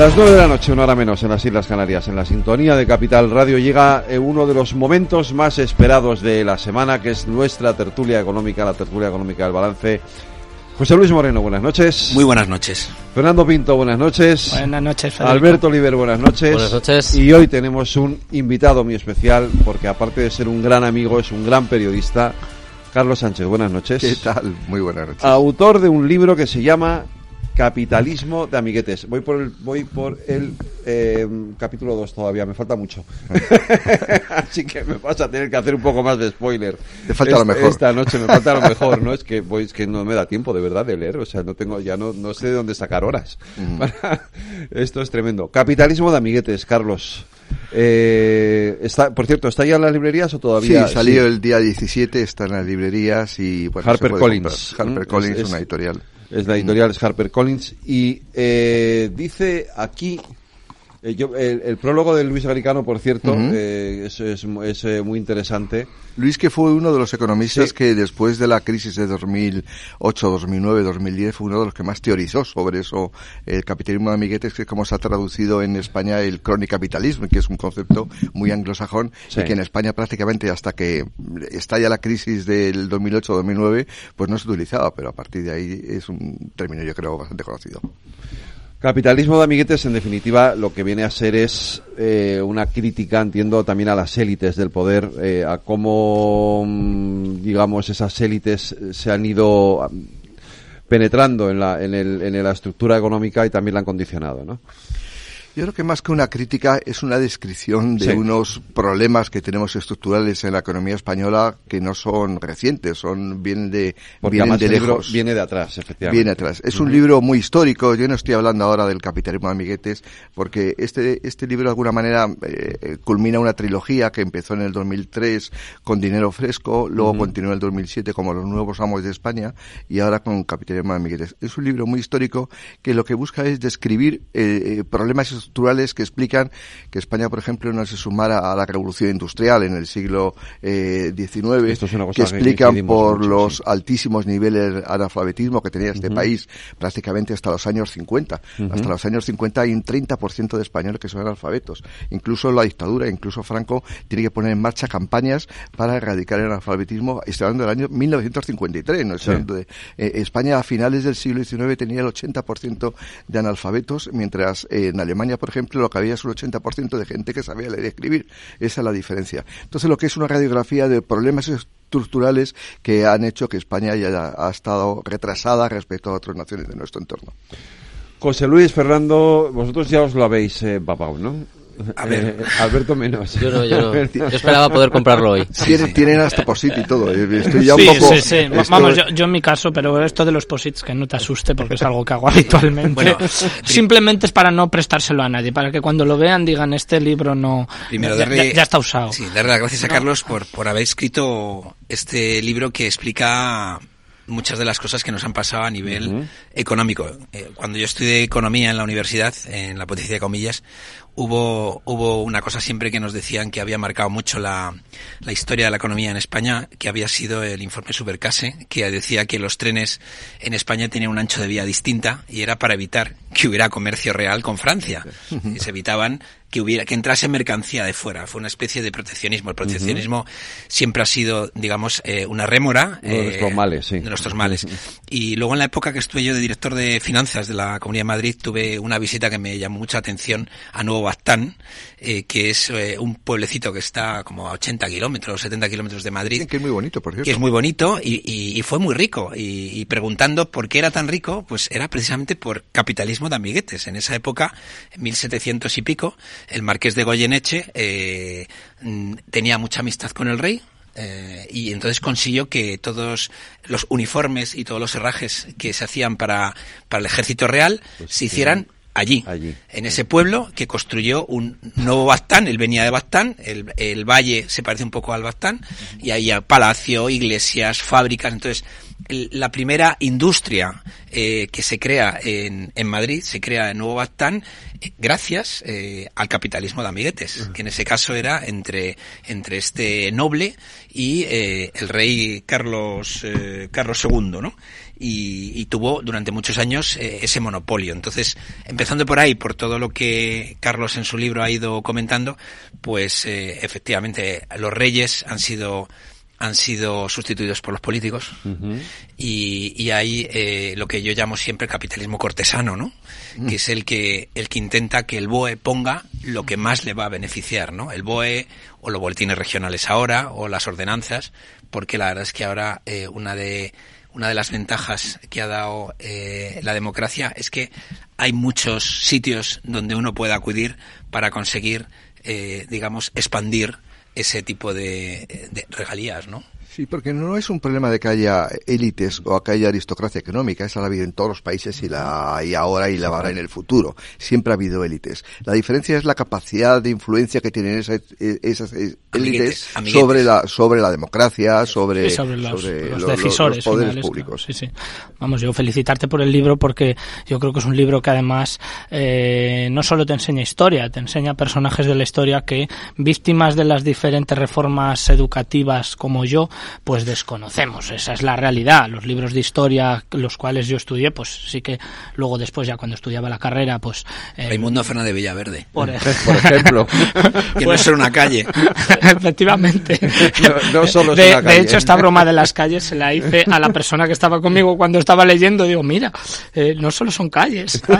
Las nueve de la noche, una hora menos en las Islas Canarias, en la sintonía de Capital Radio, llega eh, uno de los momentos más esperados de la semana, que es nuestra tertulia económica, la tertulia económica del balance. José Luis Moreno, buenas noches. Muy buenas noches. Fernando Pinto, buenas noches. Buenas noches, Federico. Alberto Oliver, buenas noches. Buenas noches. Y hoy tenemos un invitado muy especial, porque aparte de ser un gran amigo, es un gran periodista. Carlos Sánchez, buenas noches. ¿Qué tal? Muy buenas noches. Autor de un libro que se llama Capitalismo de amiguetes. Voy por el, voy por el eh, capítulo 2 todavía, me falta mucho. Así que me vas a tener que hacer un poco más de spoiler. Te falta lo mejor. Esta noche me falta lo mejor, ¿no? Es que, voy, es que no me da tiempo de verdad de leer, o sea, no tengo, ya no, no sé de dónde sacar horas. Para- Esto es tremendo. Capitalismo de amiguetes, Carlos. Eh, está, por cierto, ¿está ya en las librerías o Sí, todavía? salió el día 17, está en las librerías y bueno, Harper Collins. comprar. Harper Mm, Collins, es- es- una editorial. Es la editorial es HarperCollins y eh, dice aquí eh, yo, el, el prólogo de Luis Garicano, por cierto, eh, es, es, es, eh, muy interesante. Luis, que fue uno de los economistas Sí. que después de la crisis de 2008, 2009, 2010 fue uno de los que más teorizó sobre eso, el capitalismo de amiguetes, que es como se ha traducido en España el cronicapitalismo, que es un concepto muy anglosajón Sí. y que en España prácticamente hasta que estalla la crisis del 2008-2009, pues no se utilizaba, pero a partir de ahí es un término yo creo bastante conocido. Capitalismo de amiguetes, en definitiva, lo que viene a ser es eh, una crítica, entiendo, también a las élites del poder, eh, a cómo, mm, digamos, esas élites se han ido am, penetrando en la, en, el, en la estructura económica y también la han condicionado, ¿no? Yo creo que más que una crítica es una descripción de Sí. unos problemas que tenemos estructurales en la economía española que no son recientes, son vienen de Porque vienen de lejos. viene de atrás, efectivamente. Viene atrás. Es un libro muy histórico. Yo no estoy hablando ahora del capitalismo de amiguetes, porque este, este libro de alguna manera eh, culmina una trilogía que empezó en el 2003 con Dinero Fresco, luego continuó en el 2007 como Los Nuevos Amos de España y ahora con Capitalismo de amiguetes. Es un libro muy histórico que lo que busca es describir eh, eh, problemas estructurales que explican que España, por ejemplo, no se sumara a la revolución industrial en el siglo eh, XIX, Esto es una cosa que explican por mucho, los sí. altísimos niveles de analfabetismo que tenía este país prácticamente hasta los años 50. Hasta los años 50 hay un 30% de españoles que son analfabetos. Incluso la dictadura, incluso Franco, tiene que poner en marcha campañas para erradicar el analfabetismo. Estoy hablando del año 1953. ¿no? Hablando de- eh, España a finales del siglo XIX tenía el 80% de analfabetos, mientras eh, en Alemania, por ejemplo, lo que había es un 80% de gente que sabía leer y escribir. Esa es la diferencia. Entonces, lo que es una radiografía de problemas estructurales que han hecho que España haya ha estado retrasada respecto a otras naciones de nuestro entorno. José Luis, Fernando, vosotros ya os lo habéis eh, ¿no? A ver. Eh, Alberto menos. Yo no, yo no. Yo esperaba poder comprarlo hoy. Tienen, tienen hasta posit y todo. eh, Estoy ya sí, un poco. sí, sí. esto- Vamos, yo, yo en mi caso, pero esto de los posits que no te asuste porque es algo que hago habitualmente. Bueno, Simplemente es para no prestárselo a nadie, para que cuando lo vean digan este libro no Primero, ya, darle, ya- ya está usado. Sí, darle las gracias a Carlos por, por haber escrito este libro que explica muchas de las cosas que nos han pasado a nivel económico. Eh, cuando yo estudié economía en la universidad, en la Pontificia de Comillas, hubo, hubo una cosa siempre que nos decían que había marcado mucho la, la historia de la economía en España, que había sido el informe Supercase, que decía que los trenes en España tenían un ancho de vía distinta y era para evitar que hubiera comercio real con Francia. Y se evitaban que hubiera que entrase mercancía de fuera. Fue una especie de proteccionismo. El proteccionismo siempre ha sido, digamos, eh, una rémora Uno de eh, nuestros males, sí. de nuestros males. Y luego en la época que estuve yo de director de finanzas de la Comunidad de Madrid, tuve una visita que me llamó mucha atención a Nuevo Bastán, eh, que es eh, un pueblecito que está como a 80 kilómetros, 70 kilómetros de Madrid que es muy bonito, por cierto. que es muy bonito y, y- y fue muy rico. Y, y preguntando por qué era tan rico, pues era precisamente por capitalismo de amiguetes. En esa época, en 1700 y pico, el marqués de Goyeneche eh, tenía mucha amistad con el rey, Eh, y entonces consiguió que todos los uniformes y todos los herrajes que se hacían para, para el ejército real Pues se hicieran allí, Allí. en ese pueblo que construyó un nuevo Bastán, él venía de Bastán, el, el valle se parece un poco al Bastán, y ahí palacio, iglesias, fábricas, entonces la primera industria eh, que se crea en, en Madrid, se crea en Nuevo Bastán, eh, gracias eh, al capitalismo de amiguetes, que en ese caso era entre, entre este noble y eh, el rey Carlos, eh, Carlos II, ¿no? Y, y tuvo durante muchos años eh, ese monopolio. Entonces, empezando por ahí, por todo lo que Carlos en su libro ha ido comentando, pues eh, efectivamente los reyes han sido han sido sustituidos por los políticos y, y hay eh, lo que yo llamo siempre el capitalismo cortesano, ¿no? Que es el que el que intenta que el BOE ponga lo que más le va a beneficiar, ¿no? El BOE o los boletines regionales ahora o las ordenanzas, porque la verdad es que ahora eh, una de una de las ventajas que ha dado eh, la democracia es que hay muchos sitios donde uno puede acudir para conseguir, eh, digamos, expandir ese tipo de, de regalías, ¿no? Sí, porque no es un problema de que haya élites o que haya aristocracia económica, esa la ha habido en todos los países y la hay ahora y la habrá en el futuro. Siempre ha habido élites. La diferencia es la capacidad de influencia que tienen esas, esas élites Amiguetes, amiguetes. sobre la sobre la democracia, sobre, Sí, sobre los, sobre los lo- lo- decisores los poderes finales, públicos. claro. Sí, sí. Vamos, yo felicitarte por el libro porque yo creo que es un libro que además eh, no solo te enseña historia, te enseña personajes de la historia que, víctimas de las diferentes reformas educativas como yo, pues desconocemos. Esa es la realidad. Los libros de historia, los cuales yo estudié, pues sí que luego después ya cuando estudiaba la carrera, pues... eh, Raimundo Fernández de Villaverde. por, Por ejemplo. Que no es ser una calle. Efectivamente. No- no solo es de, una de calle. hecho, esta broma de las calles se la hice a la persona que estaba conmigo cuando estaba leyendo. Digo, mira, eh, no solo son calles.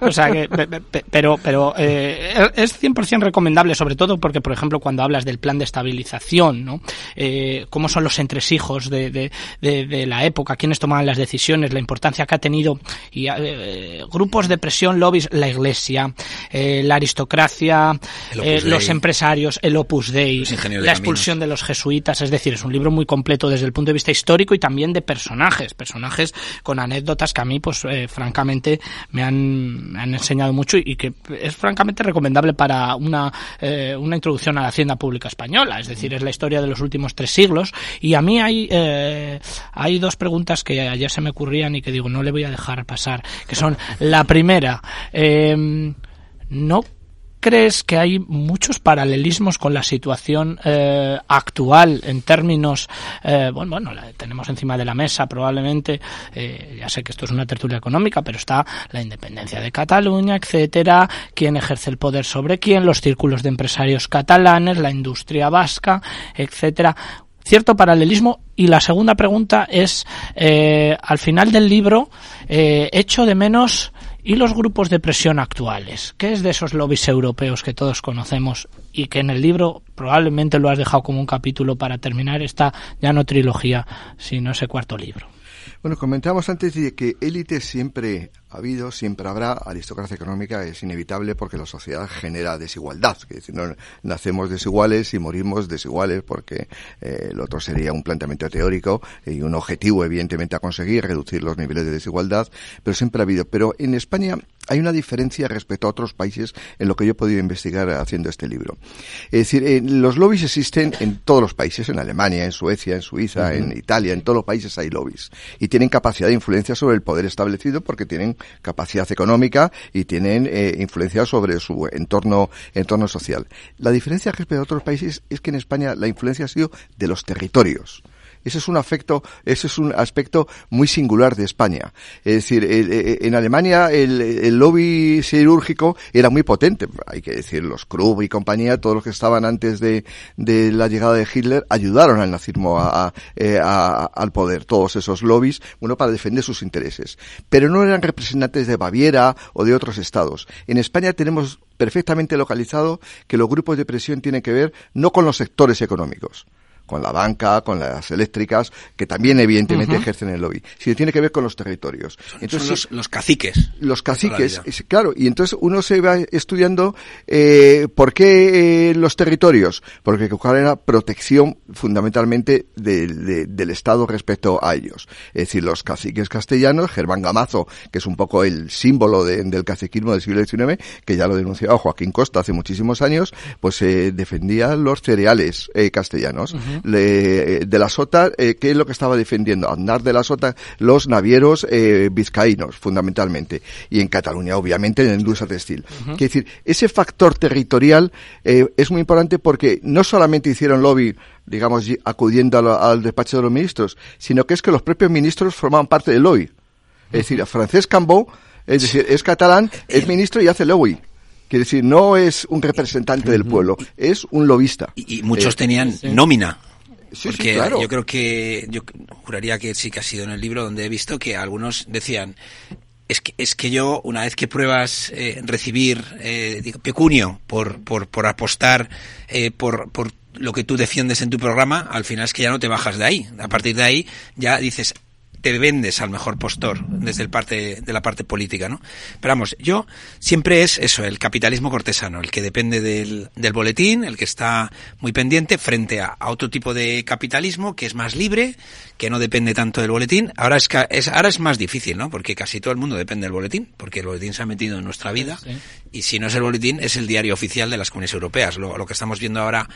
O sea que, pe- pe- pe- pero, pero eh, es 100% recomendable, sobre todo porque, por ejemplo, cuando hablas del plan de estabilización, ¿no? Eh, cómo son los entresijos de, de, de, de la época, quiénes tomaban las decisiones, la importancia que ha tenido y eh, grupos de presión, lobbies, la Iglesia, eh, la aristocracia, eh, los empresarios, el Opus Dei, la caminos. expulsión de los jesuitas, es decir, es un libro muy completo desde el punto de vista histórico y también de personajes, personajes con anécdotas que a mí, pues, eh, francamente, me han, me han enseñado mucho y que es francamente recomendable para una, eh, una introducción a la hacienda pública española, es decir, es la historia de los últimos tres siglos y a mí hay, eh, hay dos preguntas que ayer se me ocurrían y que digo, no le voy a dejar pasar, que son, la primera, eh, no crees que hay muchos paralelismos con la situación eh, actual en términos, eh, bueno, bueno, la tenemos encima de la mesa probablemente, ya sé que esto es una tertulia económica, pero está la independencia de Cataluña, etcétera, quién ejerce el poder sobre quién, los círculos de empresarios catalanes, la industria vasca, etcétera cierto paralelismo y la segunda pregunta es eh, al final del libro eh, echo de menos y los grupos de presión actuales qué es de esos lobbies europeos que todos conocemos y que en el libro probablemente lo has dejado como un capítulo para terminar esta ya no trilogía sino ese cuarto libro Bueno, comentábamos antes de que élite siempre ha habido, siempre habrá, aristocracia económica es inevitable porque la sociedad genera desigualdad. Es decir, no nacemos desiguales y morimos desiguales porque eh, lo otro sería un planteamiento teórico y un objetivo evidentemente a conseguir, reducir los niveles de desigualdad, pero siempre ha habido. Pero en España hay una diferencia respecto a otros países en lo que yo he podido investigar haciendo este libro. Es decir, eh, los lobbies existen en todos los países, en Alemania, en Suecia, en Suiza, en Italia, en todos los países hay lobbies. Y tienen capacidad de influencia sobre el poder establecido porque tienen capacidad económica y tienen eh, influencia sobre su entorno, entorno social. La diferencia respecto a otros países es que en España la influencia ha sido de los territorios. Ese es un afecto, ese es un aspecto muy singular de España. Es decir, en Alemania el, lobby siderúrgico era muy potente. Hay que decir, los Krupp y compañía, todos los que estaban antes de, la llegada de Hitler, ayudaron al nazismo a, eh, al poder. Todos esos lobbies, bueno, para defender sus intereses. Pero no eran representantes de Baviera o de otros estados. En España tenemos perfectamente localizado que los grupos de presión tienen que ver no con los sectores económicos, con la banca, con las eléctricas, que también evidentemente ejercen el lobby, sino tiene que ver con los territorios. Entonces, los, caciques. Los caciques, claro, y entonces uno se va estudiando eh, por qué eh, los territorios, porque cuál era protección fundamentalmente del Estado respecto a ellos. Es decir, los caciques castellanos, Germán Gamazo, que es un poco el símbolo del caciquismo del siglo XIX, que ya lo denunciaba Joaquín Costa hace muchísimos años, pues eh, defendía los cereales eh, castellanos. Eh, de la Sota, ¿qué es lo que estaba defendiendo? Andar de la Sota, los navieros vizcaínos, fundamentalmente. Y en Cataluña, obviamente, en la industria textil. Es decir, ese factor territorial es muy importante porque no solamente hicieron lobby digamos, acudiendo al despacho de los ministros, sino que es que los propios ministros formaban parte del lobby. Es decir, Francesc Cambó, es decir, es catalán, es ministro y hace lobby. Quiere decir, no es un representante del pueblo, es un lobista. Y, muchos eh, tenían nómina. Sí, porque claro. yo creo que, yo juraría que sí que ha sido en el libro donde he visto que algunos decían, es que, es que yo, una vez que pruebas eh, recibir eh, pecunio por, por, por apostar eh, por, por lo que tú defiendes en tu programa, al final es que ya no te bajas de ahí. A partir de ahí ya dices, te vendes al mejor postor desde el parte de la parte política, ¿no? Pero vamos, yo siempre es eso, el capitalismo cortesano, el que depende del, del boletín, el que está muy pendiente frente a, otro tipo de capitalismo que es más libre, que no depende tanto del boletín. Ahora es, es, ahora es más difícil, ¿no? Porque casi todo el mundo depende del boletín, porque el boletín se ha metido en nuestra vida y si no es el boletín es el diario oficial de las comunidades europeas. Lo, lo que estamos viendo ahora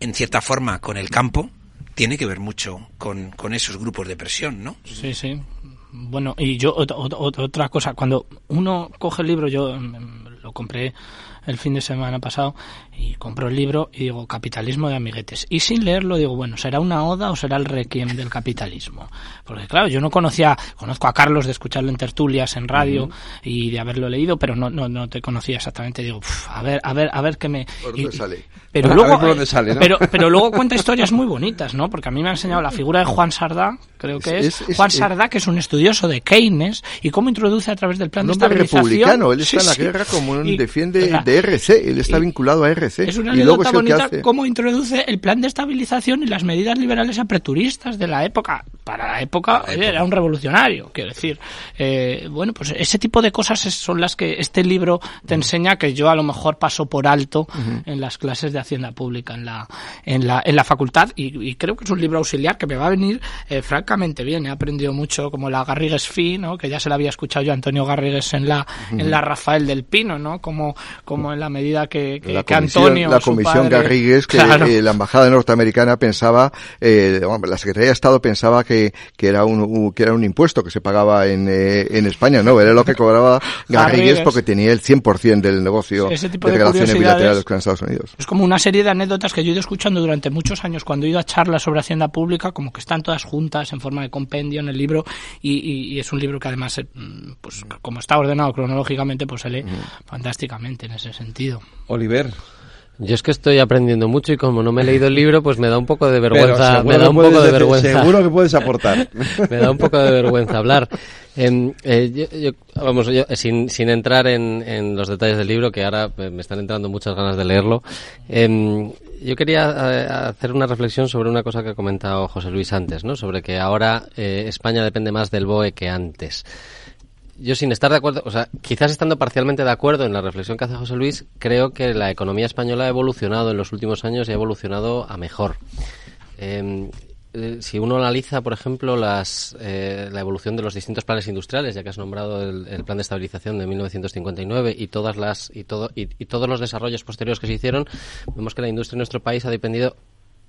en cierta forma con el campo tiene que ver mucho con, con esos grupos de presión, ¿no? Sí, sí. Bueno, y yo otra cosa, cuando uno coge el libro, yo mm, lo compré el fin de semana pasado y compro el libro y digo capitalismo de amiguetes y sin leerlo digo bueno será una oda o será el requiem del capitalismo porque claro yo no conocía conozco a Carlos de escucharlo en tertulias en radio y de haberlo leído pero no no, no te conocía exactamente. Digo a ver a ver a ver qué me ¿Por dónde sale? pero luego por dónde sale, ¿no? pero pero luego cuenta historias muy bonitas no porque a mí me ha enseñado la figura de Juan Sardá creo que es, Juan Sardá que es un estudioso de Keynes y cómo introduce a través del plan de estabilización. republicano él está en la guerra como un defiende de RC él está vinculado a RC es una anécdota bonita cómo introduce el plan de estabilización y las medidas liberales apreturistas de la época. Para la época, era un revolucionario, quiero decir. Eh, bueno, pues ese tipo de cosas son las que este libro te enseña que yo a lo mejor paso por alto en las clases de Hacienda Pública en la, en la, en la facultad y, creo que es un libro auxiliar que me va a venir eh, francamente bien. He aprendido mucho como la Garrigues Fi, ¿no? que ya se la había escuchado yo a Antonio Garrigues en la, en la Rafael del Pino, ¿no? como, como en la medida que, que Antonio la Comisión Garrigues, que eh, la Embajada norteamericana pensaba, eh, la Secretaría de Estado pensaba que, que, era un, que era un impuesto que se pagaba en, eh, en España, no, era lo que cobraba Garrigues porque tenía el 100% del negocio de, relaciones bilaterales con Estados Unidos. Es como una serie de anécdotas que yo he ido escuchando durante muchos años cuando he ido a charlas sobre Hacienda Pública, como que están todas juntas en forma de compendio en el libro y, y, es un libro que además, pues como está ordenado cronológicamente, pues se lee fantásticamente en ese sentido. Oliver, yo es que estoy aprendiendo mucho y como no me he leído el libro, pues me da un poco de vergüenza. Me da un poco de vergüenza. Seguro que puedes aportar. me da un poco de vergüenza hablar. Em, eh, vamos, yo, sin, sin entrar en, en, los detalles del libro, que ahora me están entrando muchas ganas de leerlo, em, yo quería eh, hacer una reflexión sobre una cosa que ha comentado José Luis antes, ¿no? Sobre que ahora eh, España depende más del BOE que antes yo sin estar de acuerdo, o sea, quizás estando parcialmente de acuerdo en la reflexión que hace José Luis, creo que la economía española ha evolucionado en los últimos años y ha evolucionado a mejor. Em, eh, si uno analiza, por ejemplo, las, eh, la evolución de los distintos planes industriales, ya que has nombrado el, plan de estabilización de 1959 y todas las y todo y, y, todos los desarrollos posteriores que se hicieron, vemos que la industria en nuestro país ha dependido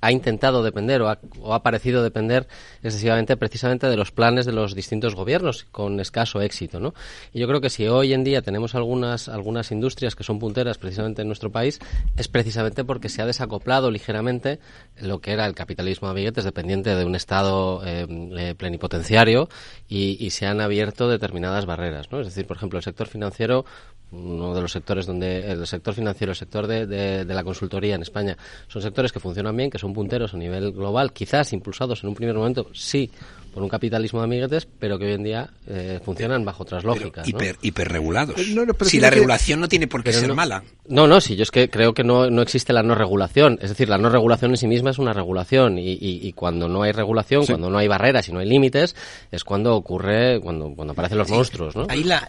ha intentado depender o ha, parecido depender excesivamente precisamente de los planes de los distintos gobiernos con escaso éxito, ¿no? Y yo creo que si hoy en día tenemos algunas algunas industrias que son punteras precisamente en nuestro país es precisamente porque se ha desacoplado ligeramente lo que era el capitalismo a billetes dependiente de un estado eh, eh, plenipotenciario y, y se han abierto determinadas barreras, ¿no? Es decir, por ejemplo, el sector financiero uno de los sectores donde el sector financiero, el sector de, de, la consultoría en España, son sectores que funcionan bien, que son punteros a nivel global, quizás impulsados en un primer momento, sí, por un capitalismo de amiguetes, pero que hoy en día eh, funcionan bajo otras lógicas. hiper, hiperregulados. Eh, no, no, pero si la regulación no tiene por qué Pero ser no- mala. No, no, sí, yo es que creo que no, no existe la no regulación. Es decir, la no regulación en sí misma es una regulación y, y- y cuando no hay regulación, cuando no hay barreras y no hay límites, es cuando ocurre, cuando, cuando aparecen los monstruos, ¿no? Ahí la,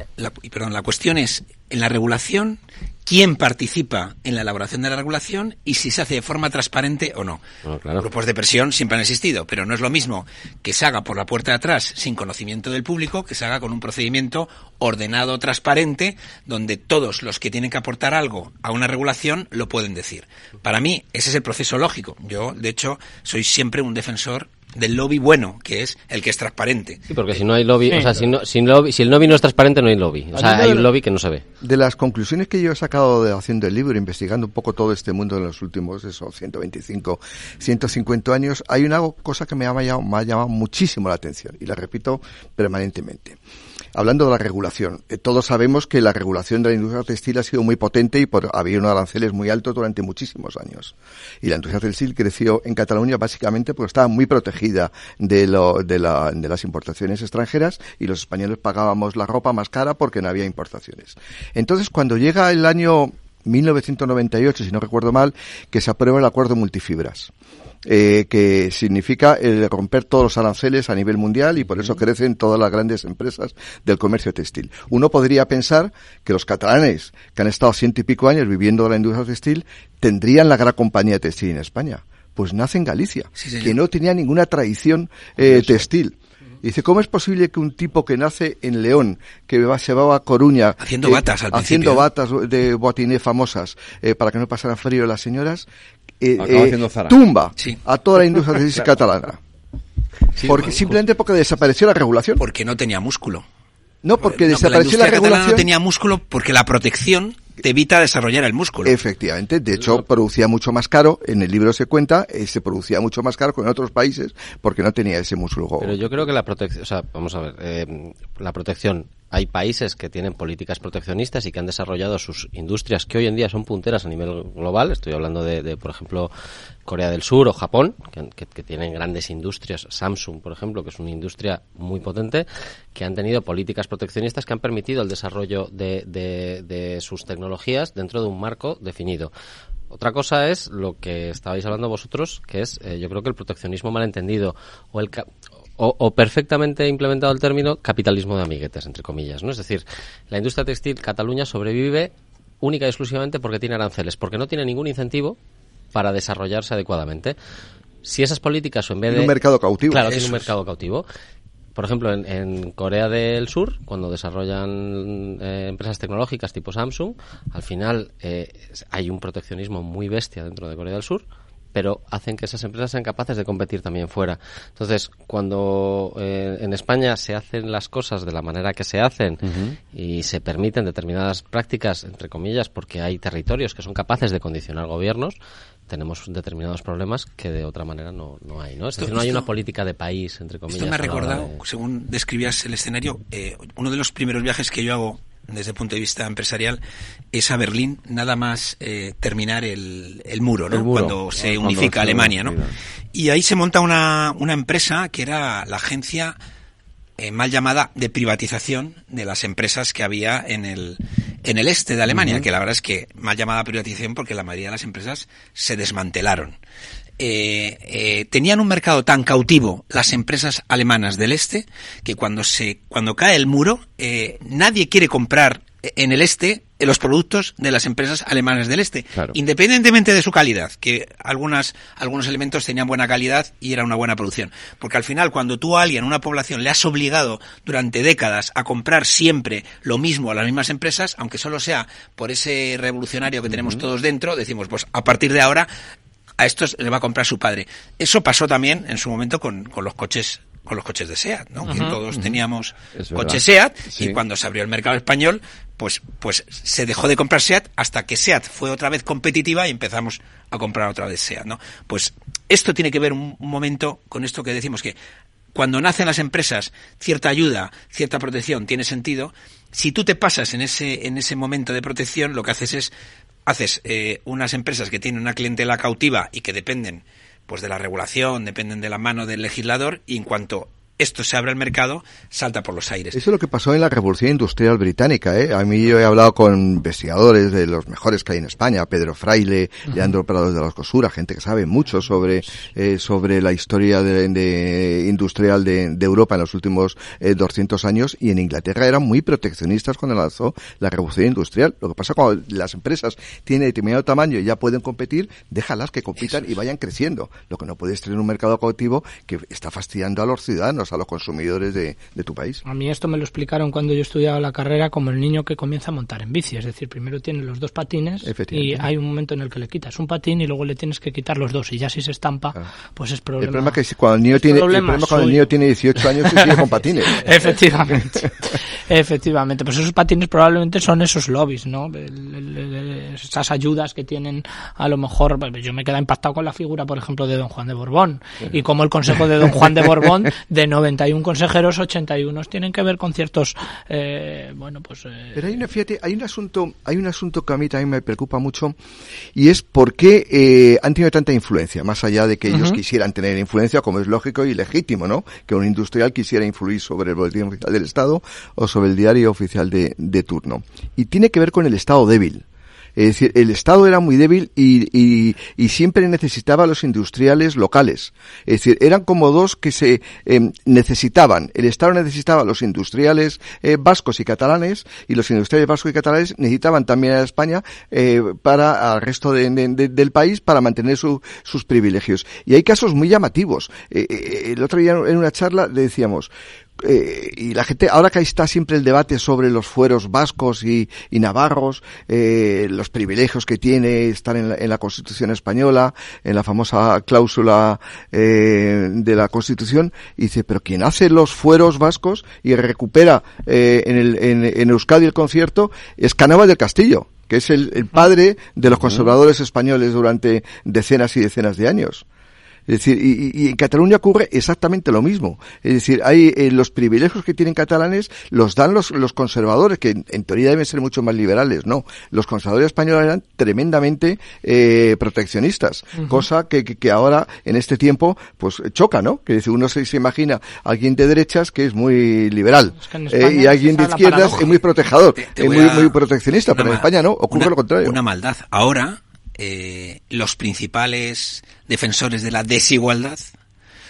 perdón, la cuestión es, en la regulación, ¿quién participa en la elaboración de la regulación y si se hace de forma transparente o no? Bueno, claro. Grupos de presión siempre han existido, pero no es lo mismo que se haga por la puerta de atrás sin conocimiento del público, que se haga con un procedimiento ordenado, transparente, donde todos los que tienen que aportar algo a una regulación lo pueden decir. Para mí, ese es el proceso lógico. Yo, de hecho, soy siempre un defensor del lobby bueno, que es el que es transparente. Sí, porque si no hay lobby, Sí. o sea, si, no, si, lobby- si el lobby no es transparente, no hay lobby. O sea, hay de- un lobby que no se ve. De las conclusiones que yo he sacado de haciendo el libro, investigando un poco todo este mundo en los últimos, eso, 125, 150 años, hay una cosa que me ha llamado, me ha llamado muchísimo la atención y la repito permanentemente. Hablando de la regulación, todos sabemos que la regulación de la industria textil ha sido muy potente y por, había unos aranceles muy altos durante muchísimos años. Y la industria textil creció en Cataluña básicamente porque estaba muy protegida de, de las importaciones extranjeras y los españoles pagábamos la ropa más cara porque no había importaciones. Entonces, cuando llega el año 1998, si no recuerdo mal, que se aprueba el acuerdo multifibras. Eh, que significa el romper todos los aranceles a nivel mundial y por eso crecen todas las grandes empresas del comercio textil. Uno podría pensar que los catalanes, que han estado ciento y pico años viviendo de la industria textil, tendrían la gran compañía textil en España. Pues nace en Galicia, Sí, que no tenía ninguna tradición eh, textil. Dice, ¿cómo es posible que un tipo que nace en León, que va, se va a Coruña... Haciendo eh, batas al Haciendo principio, batas de boatiné famosas eh, para que no pasaran frío las señoras, eh, Zara. tumba Sí. a toda la industria textil catalana? porque simplemente porque desapareció la regulación. Porque no tenía músculo. no, porque No, desapareció la, regulación. no tenía músculo porque la protección te evita desarrollar el músculo. Efectivamente, de hecho producía mucho más caro, en el libro se cuenta, eh, se producía mucho más caro que en otros países porque no tenía ese músculo. Pero yo creo que la protección, o sea, vamos a ver, eh, la protección, hay países que tienen políticas proteccionistas y que han desarrollado sus industrias que hoy en día son punteras a nivel global. Estoy hablando de, por ejemplo, Corea del Sur o Japón, que, que- que tienen grandes industrias. Samsung, por ejemplo, que es una industria muy potente, que han tenido políticas proteccionistas que han permitido el desarrollo de, de- de sus tecnologías dentro de un marco definido. Otra cosa es lo que estabais hablando vosotros, que es, eh, yo creo que el proteccionismo malentendido o el o, o perfectamente implementado el término capitalismo de amiguetes, entre comillas, ¿no? Es decir, la industria textil Cataluña sobrevive única y exclusivamente porque tiene aranceles, porque no tiene ningún incentivo para desarrollarse adecuadamente. Si esas políticas o en vez Tiene de un mercado cautivo. claro, tiene un mercado cautivo. Por ejemplo, en, en Corea del Sur, cuando desarrollan eh, empresas tecnológicas tipo Samsung, al final eh, hay un proteccionismo muy bestia dentro de Corea del Sur, pero hacen que esas empresas sean capaces de competir también fuera. Entonces, cuando eh, en España se hacen las cosas de la manera que se hacen y se permiten determinadas prácticas, entre comillas, porque hay territorios que son capaces de condicionar gobiernos, tenemos determinados problemas que de otra manera no, no hay, ¿no? Es Esto- decir, no hay esto- una política de país, entre comillas. Esto me ha recordado, de- según describías el escenario, eh, uno de los primeros viajes que yo hago desde el punto de vista empresarial es a Berlín, nada más eh, terminar el, el muro, ¿no? El muro. Cuando se cuando unifica se Alemania, ¿no? Y ahí se monta una, una empresa que era la agencia eh, mal llamada de privatización de las empresas que había en el, en el este de Alemania, que la verdad es que mal llamada privatización porque la mayoría de las empresas se desmantelaron. Eh, eh, tenían un mercado tan cautivo las empresas alemanas del este que cuando se cuando cae el muro eh, nadie quiere comprar en el este los productos de las empresas alemanas del este. Claro. independientemente de su calidad que algunas algunos elementos tenían buena calidad y era una buena producción. Porque al final cuando tú a alguien una población le has obligado durante décadas a comprar siempre lo mismo a las mismas empresas aunque solo sea por ese revolucionario que tenemos todos dentro decimos pues a partir de ahora a estos le va a comprar su padre. Eso pasó también en su momento con, con los coches con los coches de SEAT, ¿no? Que todos teníamos coches SEAT Sí. y cuando se abrió el mercado español, pues pues se dejó de comprar SEAT hasta que SEAT fue otra vez competitiva y empezamos a comprar otra vez SEAT, ¿no? Pues esto tiene que ver un, un momento con esto que decimos que cuando nacen las empresas, cierta ayuda, cierta protección tiene sentido. Si tú te pasas en ese, en ese momento de protección, lo que haces es, haces eh, unas empresas que tienen una clientela cautiva y que dependen pues de la regulación, dependen de la mano del legislador, y en cuanto esto se abre al mercado, salta por los aires. Eso es lo que pasó en la Revolución Industrial Británica. ¿eh? A mí yo he hablado con investigadores de los mejores que hay en España, Pedro Fraile, Leandro Prados de la Cosura, gente que sabe mucho sobre, eh, sobre la historia de, industrial de, Europa en los últimos eh, 200 años y en Inglaterra eran muy proteccionistas cuando lanzó la Revolución Industrial. Lo que pasa cuando las empresas tienen determinado tamaño y ya pueden competir, déjalas que compitan y vayan creciendo. Lo que no puedes tener un mercado cautivo que está fastidiando a los ciudadanos a los consumidores de, tu país. A mí esto me lo explicaron cuando yo estudiaba la carrera como el niño que comienza a montar en bici, es decir, primero tiene los dos patines y hay un momento en el que le quitas un patín y luego le tienes que quitar los dos y ya si se estampa, pues es problema. El problema es que cuando el niño tiene, cuando el niño tiene 18 años sigue con patines. Efectivamente. Efectivamente, pues esos patines probablemente son esos lobbies, ¿no? esas ayudas que tienen a lo mejor, pues, yo me queda impactado con la figura, por ejemplo, de don Juan de Borbón y como el consejo de don Juan de Borbón de 91 consejeros, 81 tienen que ver con ciertos, eh, bueno, pues... Eh, Pero hay una, fíjate, hay un asunto, hay un asunto que a mí también me preocupa mucho y es por qué eh, han tenido tanta influencia, más allá de que ellos quisieran tener influencia, como es lógico y legítimo, ¿no? Que un industrial quisiera influir sobre el boletín oficial del Estado o sobre el diario oficial de, de turno. Y tiene que ver con el Estado débil. Es decir, el Estado era muy débil y, y, y, siempre necesitaba a los industriales locales. Es decir, eran como dos que se em, necesitaban. El Estado necesitaba a los industriales eh, vascos y catalanes y los industriales vascos y catalanes necesitaban también a España eh, para al resto de, del país para mantener su, sus privilegios. Y hay casos muy llamativos. Eh, el otro día en una charla decíamos, eh, y la gente, ahora que está siempre el debate sobre los fueros vascos y, navarros, eh, los privilegios que tiene estar en la, en la, Constitución española, en la famosa cláusula eh, de la Constitución, y dice, pero quien hace los fueros vascos y recupera eh, en, el, en, en Euskadi el concierto es Canova del Castillo que es el, el padre de los conservadores españoles durante decenas y decenas de años. Es decir, y, en Cataluña ocurre exactamente lo mismo. Es decir, hay eh, los privilegios que tienen catalanes los dan los, los conservadores, que en, teoría deben ser mucho más liberales. No, los conservadores españoles eran tremendamente eh, proteccionistas, cosa que, que, ahora en este tiempo pues choca, ¿no? Que uno se, se imagina a alguien de derechas que es muy liberal eh, y alguien de izquierdas es muy protejador, es muy, muy proteccionista, pero en España no, ocurre lo contrario. Una maldad. Ahora eh, los principales defensores de la desigualdad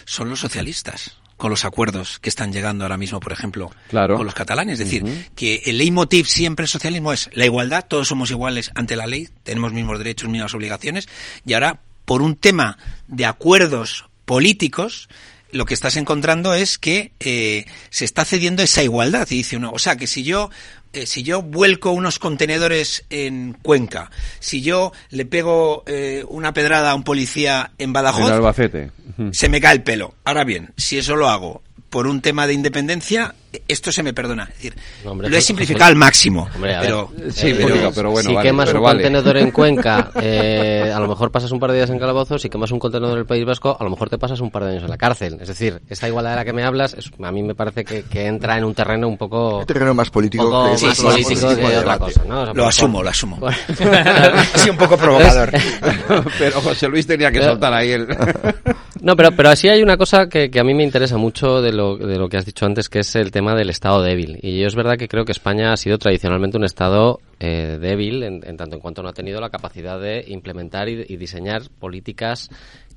son los socialistas con los acuerdos que están llegando ahora mismo, por ejemplo, con los catalanes. Es decir, que el leitmotiv siempre el socialismo es la igualdad, todos somos iguales ante la ley, tenemos mismos derechos, mismas obligaciones, y ahora, por un tema de acuerdos políticos, lo que estás encontrando es que eh, se está cediendo esa igualdad. Y dice uno, o sea, que si yo eh, si yo vuelco unos contenedores en Cuenca, si yo le pego eh, una pedrada a un policía en Badajoz, en Albacete. se me cae el pelo. Ahora bien, si eso lo hago por un tema de independencia, esto se me perdona. Es decir, lo he simplificado al máximo. pero, sí, pero, bueno, si quemas un contenedor en Cuenca, eh, a lo mejor pasas un par de días en calabozo. Si quemas un contenedor en el País Vasco, a lo mejor te pasas un par de años en la cárcel. Es decir, esta igualdad de la que me hablas, a mí me parece que, entra en un terreno un poco... Un terreno más político. que, más político otra cosa. ¿no? lo asumo, lo asumo. ha sido un poco provocador. pero José Luis tenía que soltar ahí el... no, pero, pero así hay una cosa que, que a mí me interesa mucho de lo, de lo que has dicho antes, que es el tema del Estado débil. Y es verdad que creo que España ha sido tradicionalmente un Estado eh, débil en, tanto en cuanto no ha tenido la capacidad de implementar y, diseñar políticas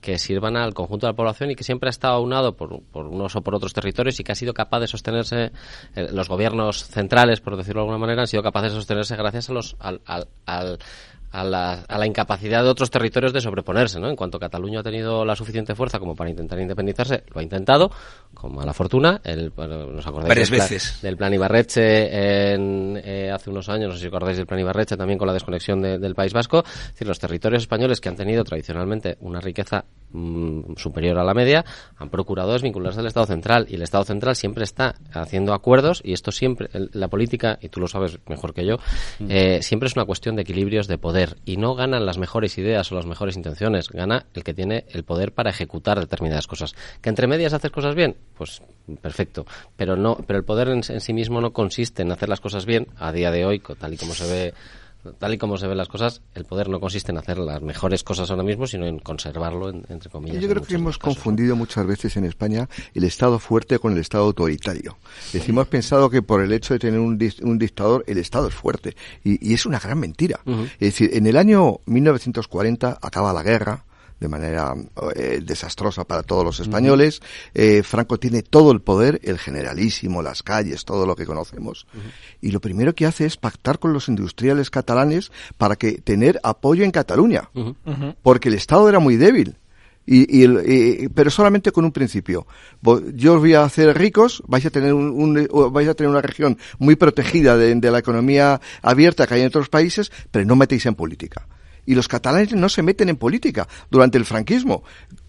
que sirvan al conjunto de la población y que siempre ha estado aunado por, por unos o por otros territorios y que ha sido capaz de sostenerse, eh, los gobiernos centrales, por decirlo de alguna manera, han sido capaces de sostenerse gracias a los, al, al a la, a la, incapacidad de otros territorios de sobreponerse, ¿no? En cuanto Cataluña ha tenido la suficiente fuerza como para intentar independizarse, lo ha intentado, con mala fortuna. El, nos acordáis del, veces. del plan Ibarreche en, eh, hace unos años, no sé si acordáis del plan Ibarreche también con la desconexión del País Vasco. Es decir, los territorios españoles que han tenido tradicionalmente una riqueza mm, superior a la media han procurado desvincularse del Estado central y el Estado central siempre está haciendo acuerdos y esto siempre, la política, y tú lo sabes mejor que yo, mm. eh, siempre es una cuestión de equilibrios de poder y no ganan las mejores ideas o las mejores intenciones, gana el que tiene el poder para ejecutar determinadas cosas. ¿Que entre medias haces cosas bien? Pues perfecto, pero no, pero el poder en, sí mismo no consiste en hacer las cosas bien a día de hoy, tal y como se ve tal y como se ven las cosas, el poder no consiste en hacer las mejores cosas ahora mismo, sino en conservarlo, entre comillas. Yo creo que hemos confundido muchas veces en España el Estado fuerte con el Estado autoritario. Decimos pensado que por el hecho de tener un, dictador, el Estado es fuerte. Y, es una gran mentira. Es decir, en el año 1940 acaba la guerra, de manera eh, desastrosa para todos los españoles. Eh, Franco tiene todo el poder, el generalísimo, las calles, todo lo que conocemos. Y lo primero que hace es pactar con los industriales catalanes para que tener apoyo en Cataluña, porque el Estado era muy débil. Y, pero solamente con un principio. Yo os voy a hacer ricos, vais a tener un, vais a tener una región muy protegida de, de, la economía abierta que hay en otros países, pero no metéis en política y los catalanes no se meten en política durante el franquismo.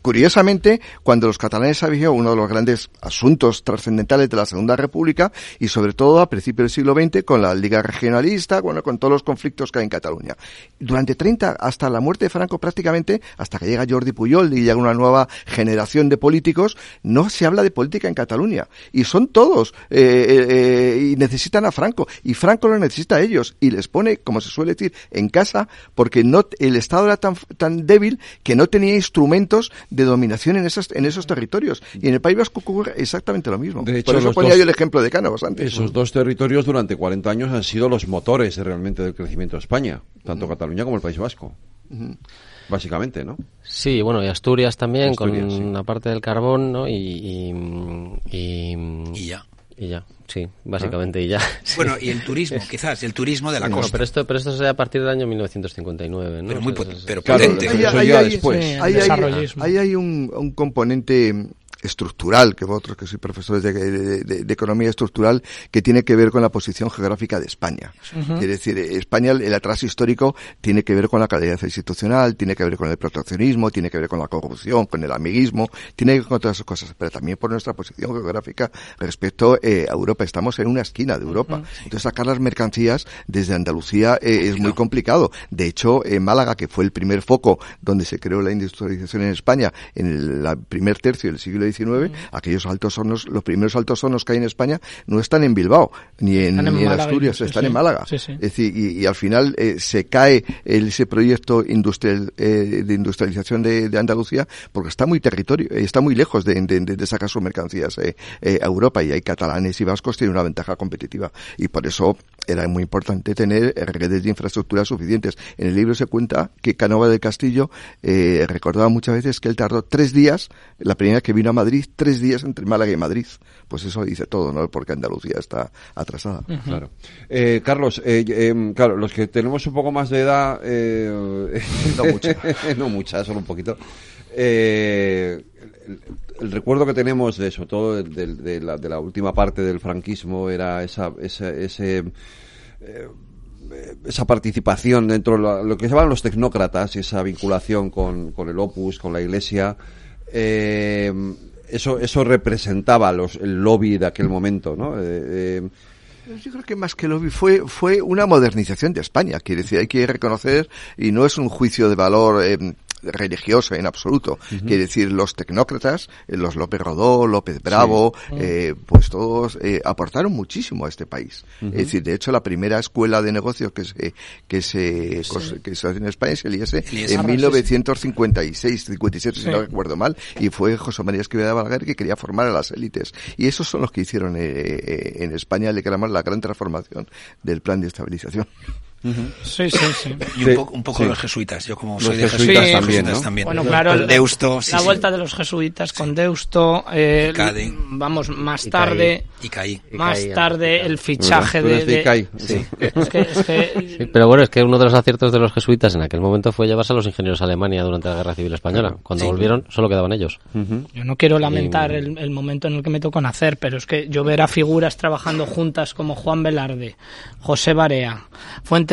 Curiosamente, cuando los catalanes habían uno de los grandes asuntos trascendentales de la Segunda República y sobre todo a principios del siglo XX con la Liga Regionalista, bueno, con todos los conflictos que hay en Cataluña. Durante 30, hasta la muerte de Franco prácticamente, hasta que llega Jordi Puyol y llega una nueva generación de políticos, no se habla de política en Cataluña. Y son todos, eh, eh, eh, y necesitan a Franco. Y Franco lo necesita a ellos. Y les pone, como se suele decir, en casa, porque no, el Estado era tan débil que no tenía instrumentos de dominación en esos, en esos territorios. Y en el País Vasco ocurre exactamente lo mismo. De hecho, Por eso ponía yo el ejemplo de Cánovas antes. Esos dos territorios durante 40 años han sido los motores realmente del crecimiento de España, tanto Cataluña como el País Vasco. Básicamente, ¿no? Sí, bueno, y Asturias también, con una parte del carbón, ¿no? y, y, y ya. Y ya, sí, básicamente y ya. Bueno, y el turismo, quizás, el turismo de la costa. pero esto, pero esto a partir del año 1959, ¿no? Pero muy pero potente. Ahí hay, un, un componente estructural, que vosotros que sois profesores de, economía estructural, que tiene que ver con la posición geográfica de España. Quiere decir, España, el atraso histórico tiene que ver con la calidad institucional, tiene que ver con el proteccionismo, tiene que ver con la corrupción, con el amiguismo, tiene que ver con todas esas cosas, pero también por nuestra posición geográfica respecto eh, a Europa. Estamos en una esquina de Europa. Entonces sacar las mercancías desde Andalucía eh, es muy complicado. De hecho, en Málaga, que fue el primer foco donde se creó la industrialización en España en el primer tercio del siglo aquellos altos hornos, los primeros altos hornos que hay en España no están en Bilbao, ni en, Asturias, están en Málaga. Es decir, y, al final eh, se cae ese proyecto industrial, eh, de industrialización de, Andalucía porque está muy territorio, eh, está muy lejos de, sacar sus mercancías a Europa y hay catalanes y vascos tienen una ventaja competitiva y por eso era muy importante tener redes de infraestructura suficientes. En el libro se cuenta que Canova del Castillo recordaba muchas veces que él tardó tres días, la primera que vino a Madrid, tres días entre Málaga y Madrid. Pues eso dice todo, ¿no? Porque Andalucía está atrasada. Claro. Eh, Carlos, eh, eh, claro, los que tenemos un poco más de edad... no mucha. no mucha, solo un poquito. El, recuerdo que tenemos de eso, todo de, la, última parte del franquismo era esa, ese, esa participación dentro de lo, que se llaman los tecnócratas, esa vinculación con, con el opus, con la iglesia, eh, eso, eso representaba los, el lobby de aquel momento, ¿no? Eh, eh, yo creo que más que lobby fue, fue una modernización de España. Quiere decir, hay que reconocer, y no es un juicio de valor religiosa en absoluto. Quiere decir, los tecnócratas, eh, los López Rodó, López Bravo, eh, pues todos eh, aportaron muchísimo a este país. Es decir, de hecho, la primera escuela de negocios que se, que se, que se hace en España es el IES en 1956, 57, si no recuerdo mal, y fue José María Escribá de Balaguer que quería formar a las élites. Y esos son los que hicieron en España, le llamamos la gran transformación del plan de estabilización. Sí, sí, sí. Y un, poco, los jesuitas. Yo como soy de jesuitas, también, también, Bueno, claro, Deusto, la vuelta de los jesuitas con Deusto. Eh, vamos, más tarde. Y caí. Más tarde el fichaje de. de, sí. Es que, es que... pero bueno, es que uno de los aciertos de los jesuitas en aquel momento fue llevarse a los ingenieros a Alemania durante la Guerra Civil Española. Cuando volvieron, solo quedaban ellos. Yo no quiero lamentar el, el, momento en el que me tocó nacer, pero es que yo ver a figuras trabajando juntas como Juan Velarde, José Barea,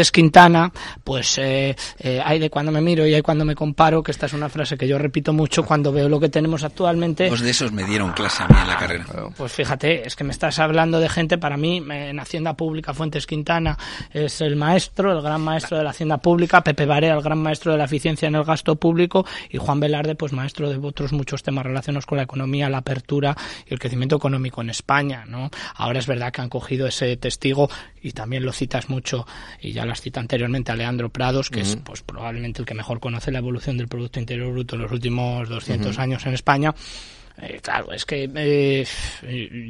Fuentes Quintana, pues eh, eh, hay de cuando me miro y hay cuando me comparo, que esta es una frase que yo repito mucho cuando veo lo que tenemos actualmente. Pues de esos me dieron clase a mí en la carrera. Pues fíjate, es que me estás hablando de gente, para mí, en Hacienda Pública, Fuentes Quintana es el maestro, el gran maestro de la Hacienda Pública, Pepe Barea, el gran maestro de la eficiencia en el gasto público, y Juan Velarde, pues maestro de otros muchos temas relacionados con la economía, la apertura y el crecimiento económico en España, ¿no? Ahora es verdad que han cogido ese testigo y también lo citas mucho, y ya las cita anteriormente a Leandro Prados, que es pues probablemente el que mejor conoce la evolución del Producto Interior Bruto en los últimos 200 años en España, eh, claro, es que eh,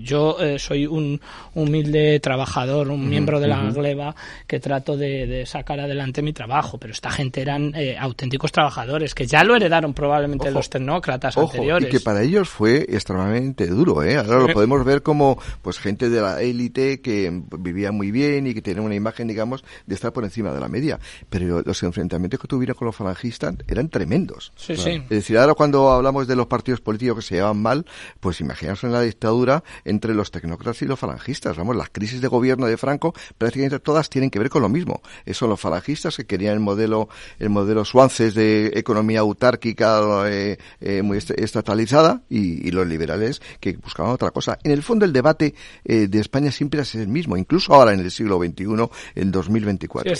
yo eh, soy un humilde trabajador, un miembro de la gleba que trato de, sacar adelante mi trabajo, pero esta gente eran auténticos trabajadores que ya lo heredaron probablemente los tecnócratas anteriores. Y que para ellos fue extremadamente duro, ¿eh? Ahora lo podemos ver como pues gente de la élite que vivía muy bien y que tenía una imagen, digamos, de estar por encima de la media. Pero los enfrentamientos que tuvieron con los falangistas eran tremendos. Sí, sí. Es decir, ahora cuando hablamos de los partidos políticos que se llevan mal, pues imaginaos en la dictadura entre los tecnócratas y los falangistas. Vamos, las crisis de gobierno de Franco prácticamente todas tienen que ver con lo mismo. Son los falangistas que querían el modelo, el modelo Suances de economía autárquica eh, eh, muy estatalizada y, los liberales que buscaban otra cosa. En el fondo el debate eh, de España siempre es el mismo, incluso ahora en el siglo XXI, en 2024.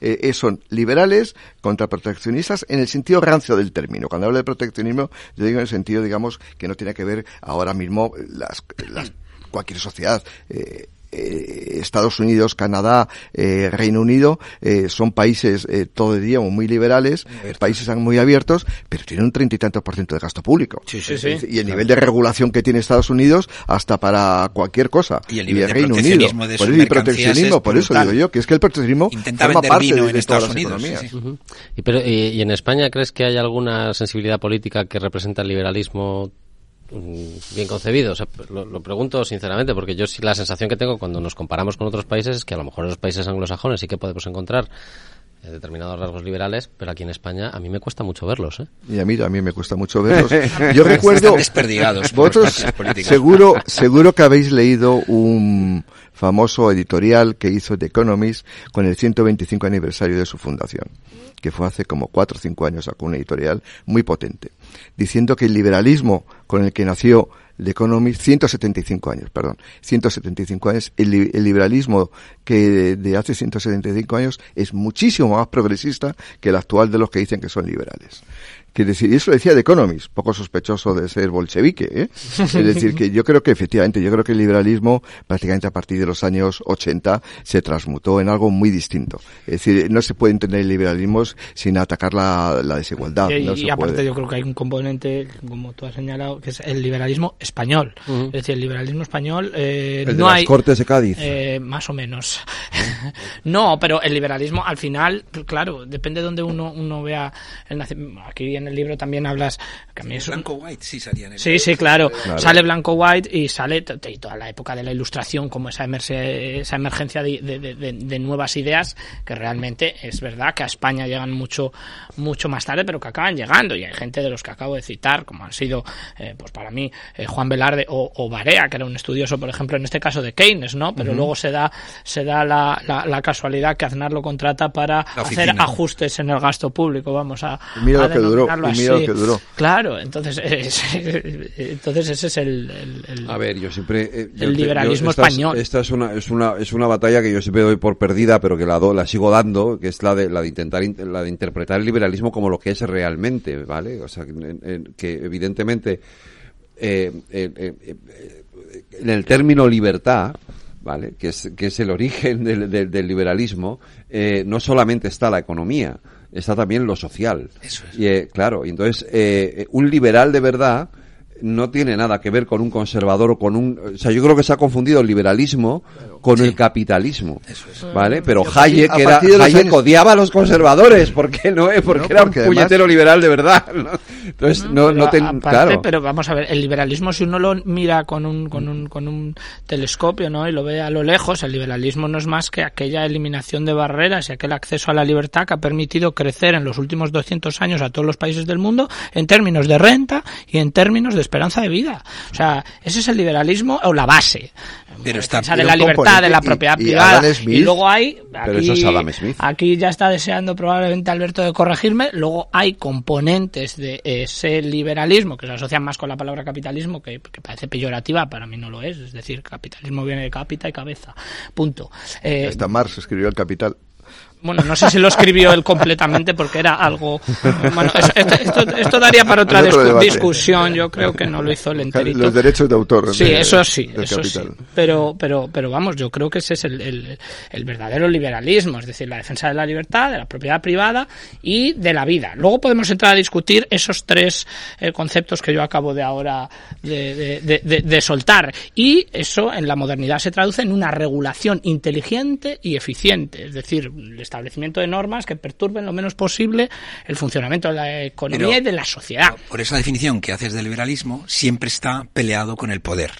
es, son liberales contra proteccionistas en el sentido rancio del término. Cuando hablo de proteccionismo, yo digo en el sentido, digamos, que no tiene que ver ahora mismo las, cualquier sociedad. Eh, eh, Estados Unidos, Canadá, eh, Reino Unido son países todo el día muy liberales, países muy abiertos, pero tienen un treinta y tantos por ciento de gasto público. Y el nivel de regulación que tiene Estados Unidos hasta para cualquier cosa. Y el nivel de Reino Unido. por el proteccionismo, por eso digo yo, que es que el proteccionismo forma parte de, todas las economías. ¿Y, pero, y en España crees que hay alguna sensibilidad política que representa el liberalismo bien concebido. O sea, lo, pregunto sinceramente porque yo sí la sensación que tengo cuando nos comparamos con otros países es que a lo mejor en los países anglosajones sí que podemos encontrar determinados rasgos liberales, pero aquí en España a mí me cuesta mucho verlos. ¿eh? Y a mí también me cuesta mucho verlos. Yo recuerdo... desperdigados. Vosotros seguro, seguro que habéis leído un famoso editorial que hizo The Economist con el 125 aniversario de su fundación, que fue hace como cuatro o cinco años, sacó una editorial muy potente diciendo que el liberalismo con el que nació The Economist, 175 años, perdón, 175 años, el, liberalismo que de, hace 175 años es muchísimo más progresista que el actual de los que dicen que son liberales que decir, y eso lo decía The Economist, poco sospechoso de ser bolchevique, ¿eh? Es decir, que yo creo que efectivamente, yo creo que el liberalismo prácticamente a partir de los años 80 se transmutó en algo muy distinto. Es decir, no se puede entender el liberalismo sin atacar la, desigualdad. Y, aparte yo creo que hay un componente, como tú has señalado, que es el liberalismo español. Es decir, el liberalismo español eh, el no de hay... Cortes de Cádiz. Eh, más o menos. no, pero el liberalismo al final, claro, depende de donde uno, uno vea el Aquí en el libro también hablas... Que Blanco White sí salía en el Sí, sí, claro. Sale Blanco White y sale toda la época de la ilustración, como esa, esa emergencia de, nuevas ideas, que realmente es verdad que a España llegan mucho, mucho más tarde, pero que acaban llegando. Y hay gente de los que acabo de citar, como han sido, eh, pues para mí, eh, Juan Velarde o, o, Barea, que era un estudioso, por ejemplo, en este caso de Keynes, ¿no? Pero luego se da, se da la, la, casualidad que Aznar lo contrata para hacer ajustes en el gasto público. Vamos a. Mira lo que duró que duró. Claro, entonces, entonces ese es el, A ver, yo siempre... Eh, el liberalismo español. esta es una, es, una, es una batalla que yo siempre doy por perdida, pero que la, do, la sigo dando, que es la de, la de intentar la de interpretar el liberalismo como lo que es realmente, ¿vale? O sea, que, evidentemente... Eh, eh, en el término libertad, ¿vale? Que es, que es el origen del, del liberalismo, no solamente está la economía, está también lo social. Eso es. Y, eh, claro, entonces eh, un liberal de verdad no tiene nada que ver con un conservador o con un... O sea, yo creo que se ha confundido el liberalismo con el capitalismo. ¿Vale? Pero Hayek, era, Hayek odiaba a los conservadores. ¿Por qué no? Porque, era un puñetero liberal de verdad. Entonces, no, no, claro. Pero vamos a ver, el liberalismo, si uno lo mira con un, con un, con un telescopio, ¿no? Y lo ve a lo lejos, el liberalismo no es más que aquella eliminación de barreras y aquel acceso a la libertad que ha permitido crecer en los últimos 200 años a todos los países del mundo en términos de renta y en términos de esperanza de vida. O sea, ese es el liberalismo o la base. Pero está de la libertad, de la propiedad privada. Y, luego hay, aquí, ya está deseando probablemente Alberto de corregirme, luego hay componentes de ese liberalismo que se asocian más con la palabra capitalismo, que, parece peyorativa, para mí no lo es. Es decir, capitalismo viene de cápita y cabeza. Punto. Eh, Marx escribió el capital. Bueno, no sé si lo escribió él completamente porque era algo... Bueno, esto, daría para otra discusión, yo creo que no lo hizo el enterito. Los derechos de autor. Sí, eso sí, eso sí. Pero, pero, pero vamos, yo creo que ese es el, verdadero liberalismo, es decir, la defensa de la libertad, de la propiedad privada y de la vida. Luego podemos entrar a discutir esos tres eh, conceptos que yo acabo de ahora de soltar. Y eso en la modernidad se traduce en una regulación inteligente y eficiente, es decir, establecimiento de normas que perturben lo menos posible el funcionamiento de la economía y de la sociedad. Por esa definición que haces del liberalismo, siempre está peleado con el poder.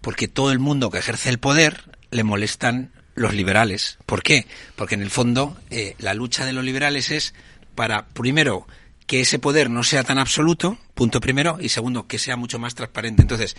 Porque todo el mundo que ejerce el poder le molestan los liberales. ¿Por qué? Porque en el fondo eh, la lucha de los liberales es para, primero, que ese poder no sea tan absoluto, punto primero, y segundo, que sea mucho más transparente. Entonces,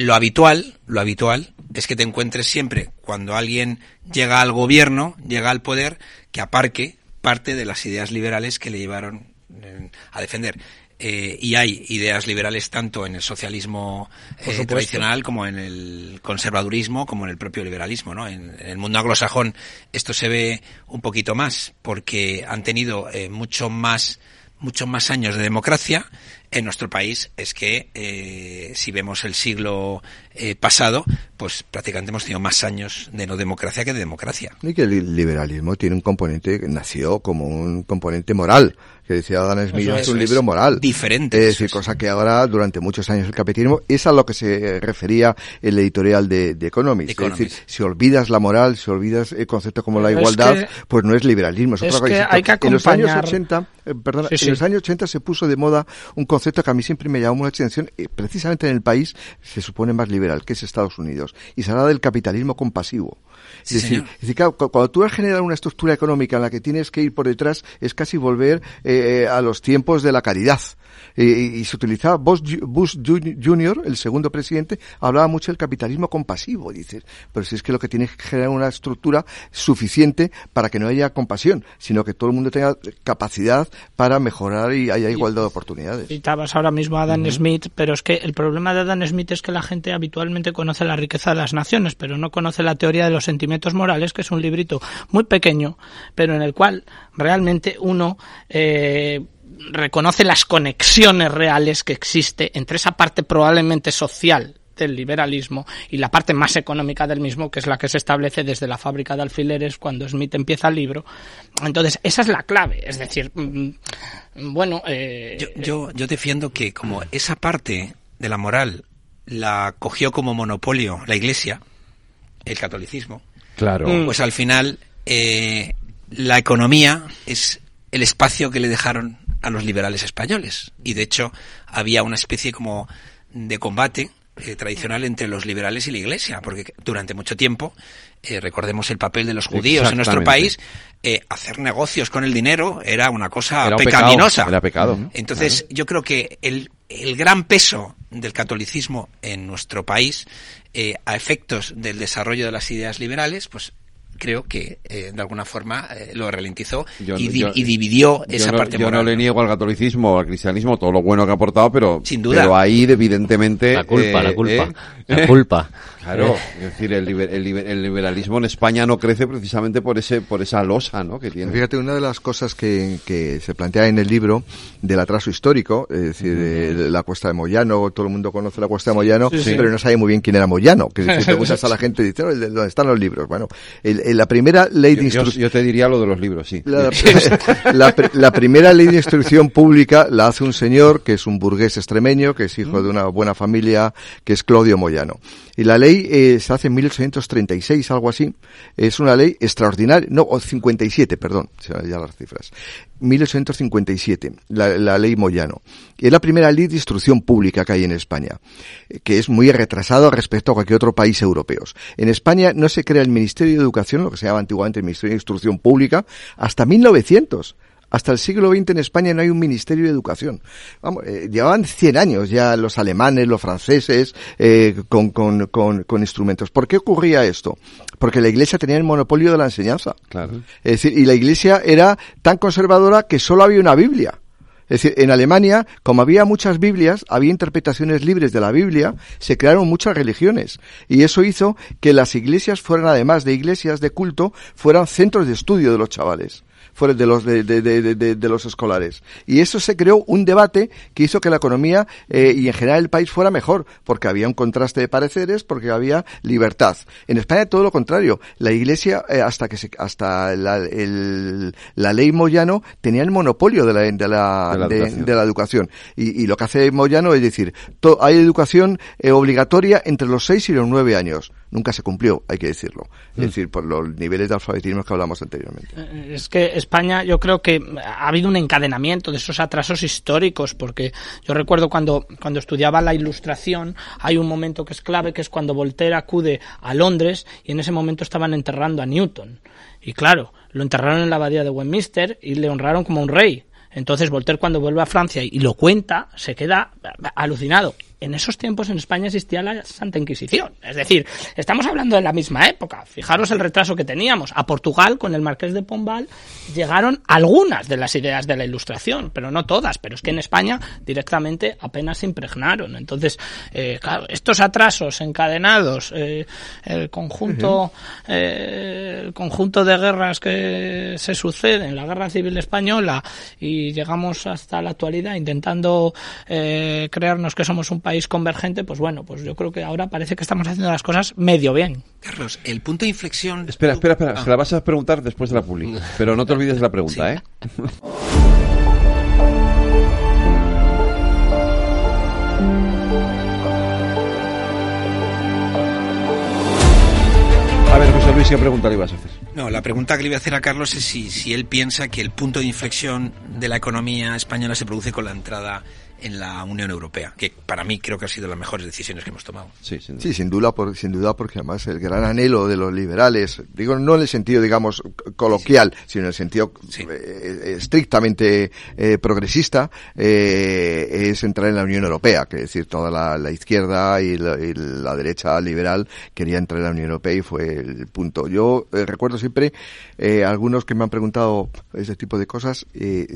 lo habitual, lo habitual es que te encuentres siempre cuando alguien llega al gobierno, llega al poder, que aparque parte de las ideas liberales que le llevaron eh, a defender. Eh, y hay ideas liberales tanto en el socialismo eh, tradicional como en el conservadurismo como en el propio liberalismo. ¿no? En, el mundo anglosajón esto se ve un poquito más porque han tenido mucho más muchos más años de democracia en nuestro país es que eh, si vemos el siglo eh, pasado, pues prácticamente hemos tenido más años de no democracia que de democracia. Y que el liberalismo tiene un componente que nació como un componente moral que decía Adam Smith, es, un libro moral. Diferente. Es decir, cosa que ahora, durante muchos años el capitalismo, es a lo que se refería el editorial de, de Economist. Es decir, si olvidas la moral, si olvidas el concepto como la igualdad, pues no es liberalismo, es, otra cosa. Hay que en los años 80, eh, perdón, en los años 80 se puso de moda un concepto que a mí siempre me llamó mucha atención, eh, precisamente en el país se supone más liberal, que es Estados Unidos. Y se habla del capitalismo compasivo. es, decir, cuando tú has generado una estructura económica en la que tienes que ir por detrás, es casi volver eh, a los tiempos de la caridad. Y, se utilizaba Bush, Bush Jr., el segundo presidente, hablaba mucho del capitalismo compasivo, dices. Pero si es que lo que tiene que generar una estructura suficiente para que no haya compasión, sino que todo el mundo tenga capacidad para mejorar y haya igualdad de oportunidades. Citabas ahora mismo a Adam Smith, pero es que el problema de Adam Smith es que la gente habitualmente conoce la riqueza de las naciones, pero no conoce la teoría de los sentimientos morales, que es un librito muy pequeño, pero en el cual realmente uno eh, reconoce las conexiones reales que existe entre esa parte probablemente social del liberalismo y la parte más económica del mismo, que es la que se establece desde la fábrica de alfileres cuando Smith empieza el libro. Entonces, esa es la clave. Es decir, mm, bueno. Eh, yo, yo, yo defiendo que como esa parte de la moral la cogió como monopolio la Iglesia, el catolicismo, claro. pues al final eh, la economía es el espacio que le dejaron a los liberales españoles. Y de hecho había una especie como de combate eh, tradicional entre los liberales y la Iglesia, porque durante mucho tiempo, eh, recordemos el papel de los judíos en nuestro país, eh, hacer negocios con el dinero era una cosa pecaminosa. era pecado. Entonces, yo creo que el, el gran peso del catolicismo en nuestro país, a efectos del desarrollo de las ideas liberales, pues creo que eh, de alguna forma eh, lo ralentizó y, dividió esa parte yo no le niego al catolicismo al cristianismo todo lo bueno que ha aportado, pero, Sin duda. pero ahí evidentemente... La culpa, la culpa. La culpa. Claro, es decir, el, liberalismo en España no crece precisamente por ese por esa losa ¿no? que tiene. Fíjate, una de las cosas que, que se plantea en el libro del atraso histórico, es decir, de la cuesta de Moyano, todo el mundo conoce la cuesta de Moyano, pero no sabe muy bien quién era Moyano, que si preguntas a la gente, dice, ¿dónde están los libros? Bueno, la primera ley de instrucción... Yo, te diría lo de los libros, sí. La, la, primera ley de instrucción pública la hace un señor que es un burgués extremeño, que es hijo de una buena familia, que es Claudio Moyano. Y la ley eh, se hace en 1836, algo así. Es una ley extraordinaria, no, o 57, perdón, ya las cifras. 1857, la, la ley Moyano. Es la primera ley de instrucción pública que hay en España, que es muy retrasado respecto a cualquier otro país europeo. En España no se crea el Ministerio de Educación, lo que se llamaba antiguamente el Ministerio de Instrucción Pública, hasta 1900. Hasta el siglo XX en España no hay un Ministerio de Educación. Vamos, eh, llevaban 100 años ya los alemanes, los franceses, eh, con, con, con, con, instrumentos. ¿Por qué ocurría esto? Porque la Iglesia tenía el monopolio de la enseñanza. Claro. Es decir, y la Iglesia era tan conservadora que solo había una Biblia. Es decir, en Alemania, como había muchas Biblias, había interpretaciones libres de la Biblia, se crearon muchas religiones. Y eso hizo que las iglesias fueran, además de iglesias de culto, fueran centros de estudio de los chavales fuera de los de, de, de, de, los escolares. Y eso se creó un debate que hizo que la economía eh, y en general el país fuera mejor porque había un contraste de pareceres porque había libertad. En España todo lo contrario. La Iglesia eh, hasta que se, hasta la, el, la ley Moyano tenía el monopolio de la de la, de la, educación, Y, y, lo que hace Moyano es decir hay educación eh, obligatoria entre los 6 y los 9 años nunca se cumplió, hay que decirlo. Es mm. decir, por los niveles de alfabetismo que hablamos anteriormente. Eh, es que España, yo creo que ha habido un encadenamiento de esos atrasos históricos, porque yo recuerdo cuando, cuando estudiaba la ilustración, hay un momento que es clave, que es cuando Voltaire acude a Londres y en ese momento estaban enterrando a Newton. Y claro, lo enterraron en la abadía de Westminster y le honraron como un rey. Entonces Voltaire cuando vuelve a Francia y lo cuenta, se queda alucinado en esos tiempos en España existía la Santa Inquisición. Es decir, estamos hablando de la misma época. Fijaros el retraso que teníamos. A Portugal, con el Marqués de Pombal, llegaron algunas de las ideas de la Ilustración, pero no todas. Pero es que en España directamente apenas se impregnaron. Entonces, eh, claro, estos atrasos encadenados, eh, el conjunto, eh, el conjunto de guerras que se suceden, la Guerra Civil Española, y llegamos hasta la actualidad intentando crearnos que somos un país país convergente, pues bueno, pues yo creo que ahora parece que estamos haciendo las cosas medio bien. Carlos, el punto de inflexión. Espera, espera, espera. Ah. Se la vas a preguntar después de la publicación. Pero no te olvides de la pregunta, ¿eh? A ver, José Luis, ¿qué pregunta le ibas a hacer? No, la pregunta que le iba a hacer a Carlos es si, si él piensa que el punto de inflexión de la economía española se produce con la entrada en la Unión Europea, que para mí creo que ha sido las mejores decisiones que hemos tomado. Sí, sin duda, sí, sin, duda por, sin duda, porque además el gran anhelo de los liberales, digo no en el sentido, digamos, coloquial, sino en el sentido eh, estrictamente eh, progresista, eh, es entrar en la Unión Europea, que es decir, toda la, izquierda y la, derecha liberal quería entrar en la Unión Europea y fue el punto. Yo recuerdo siempre, algunos que me han preguntado ese tipo de cosas,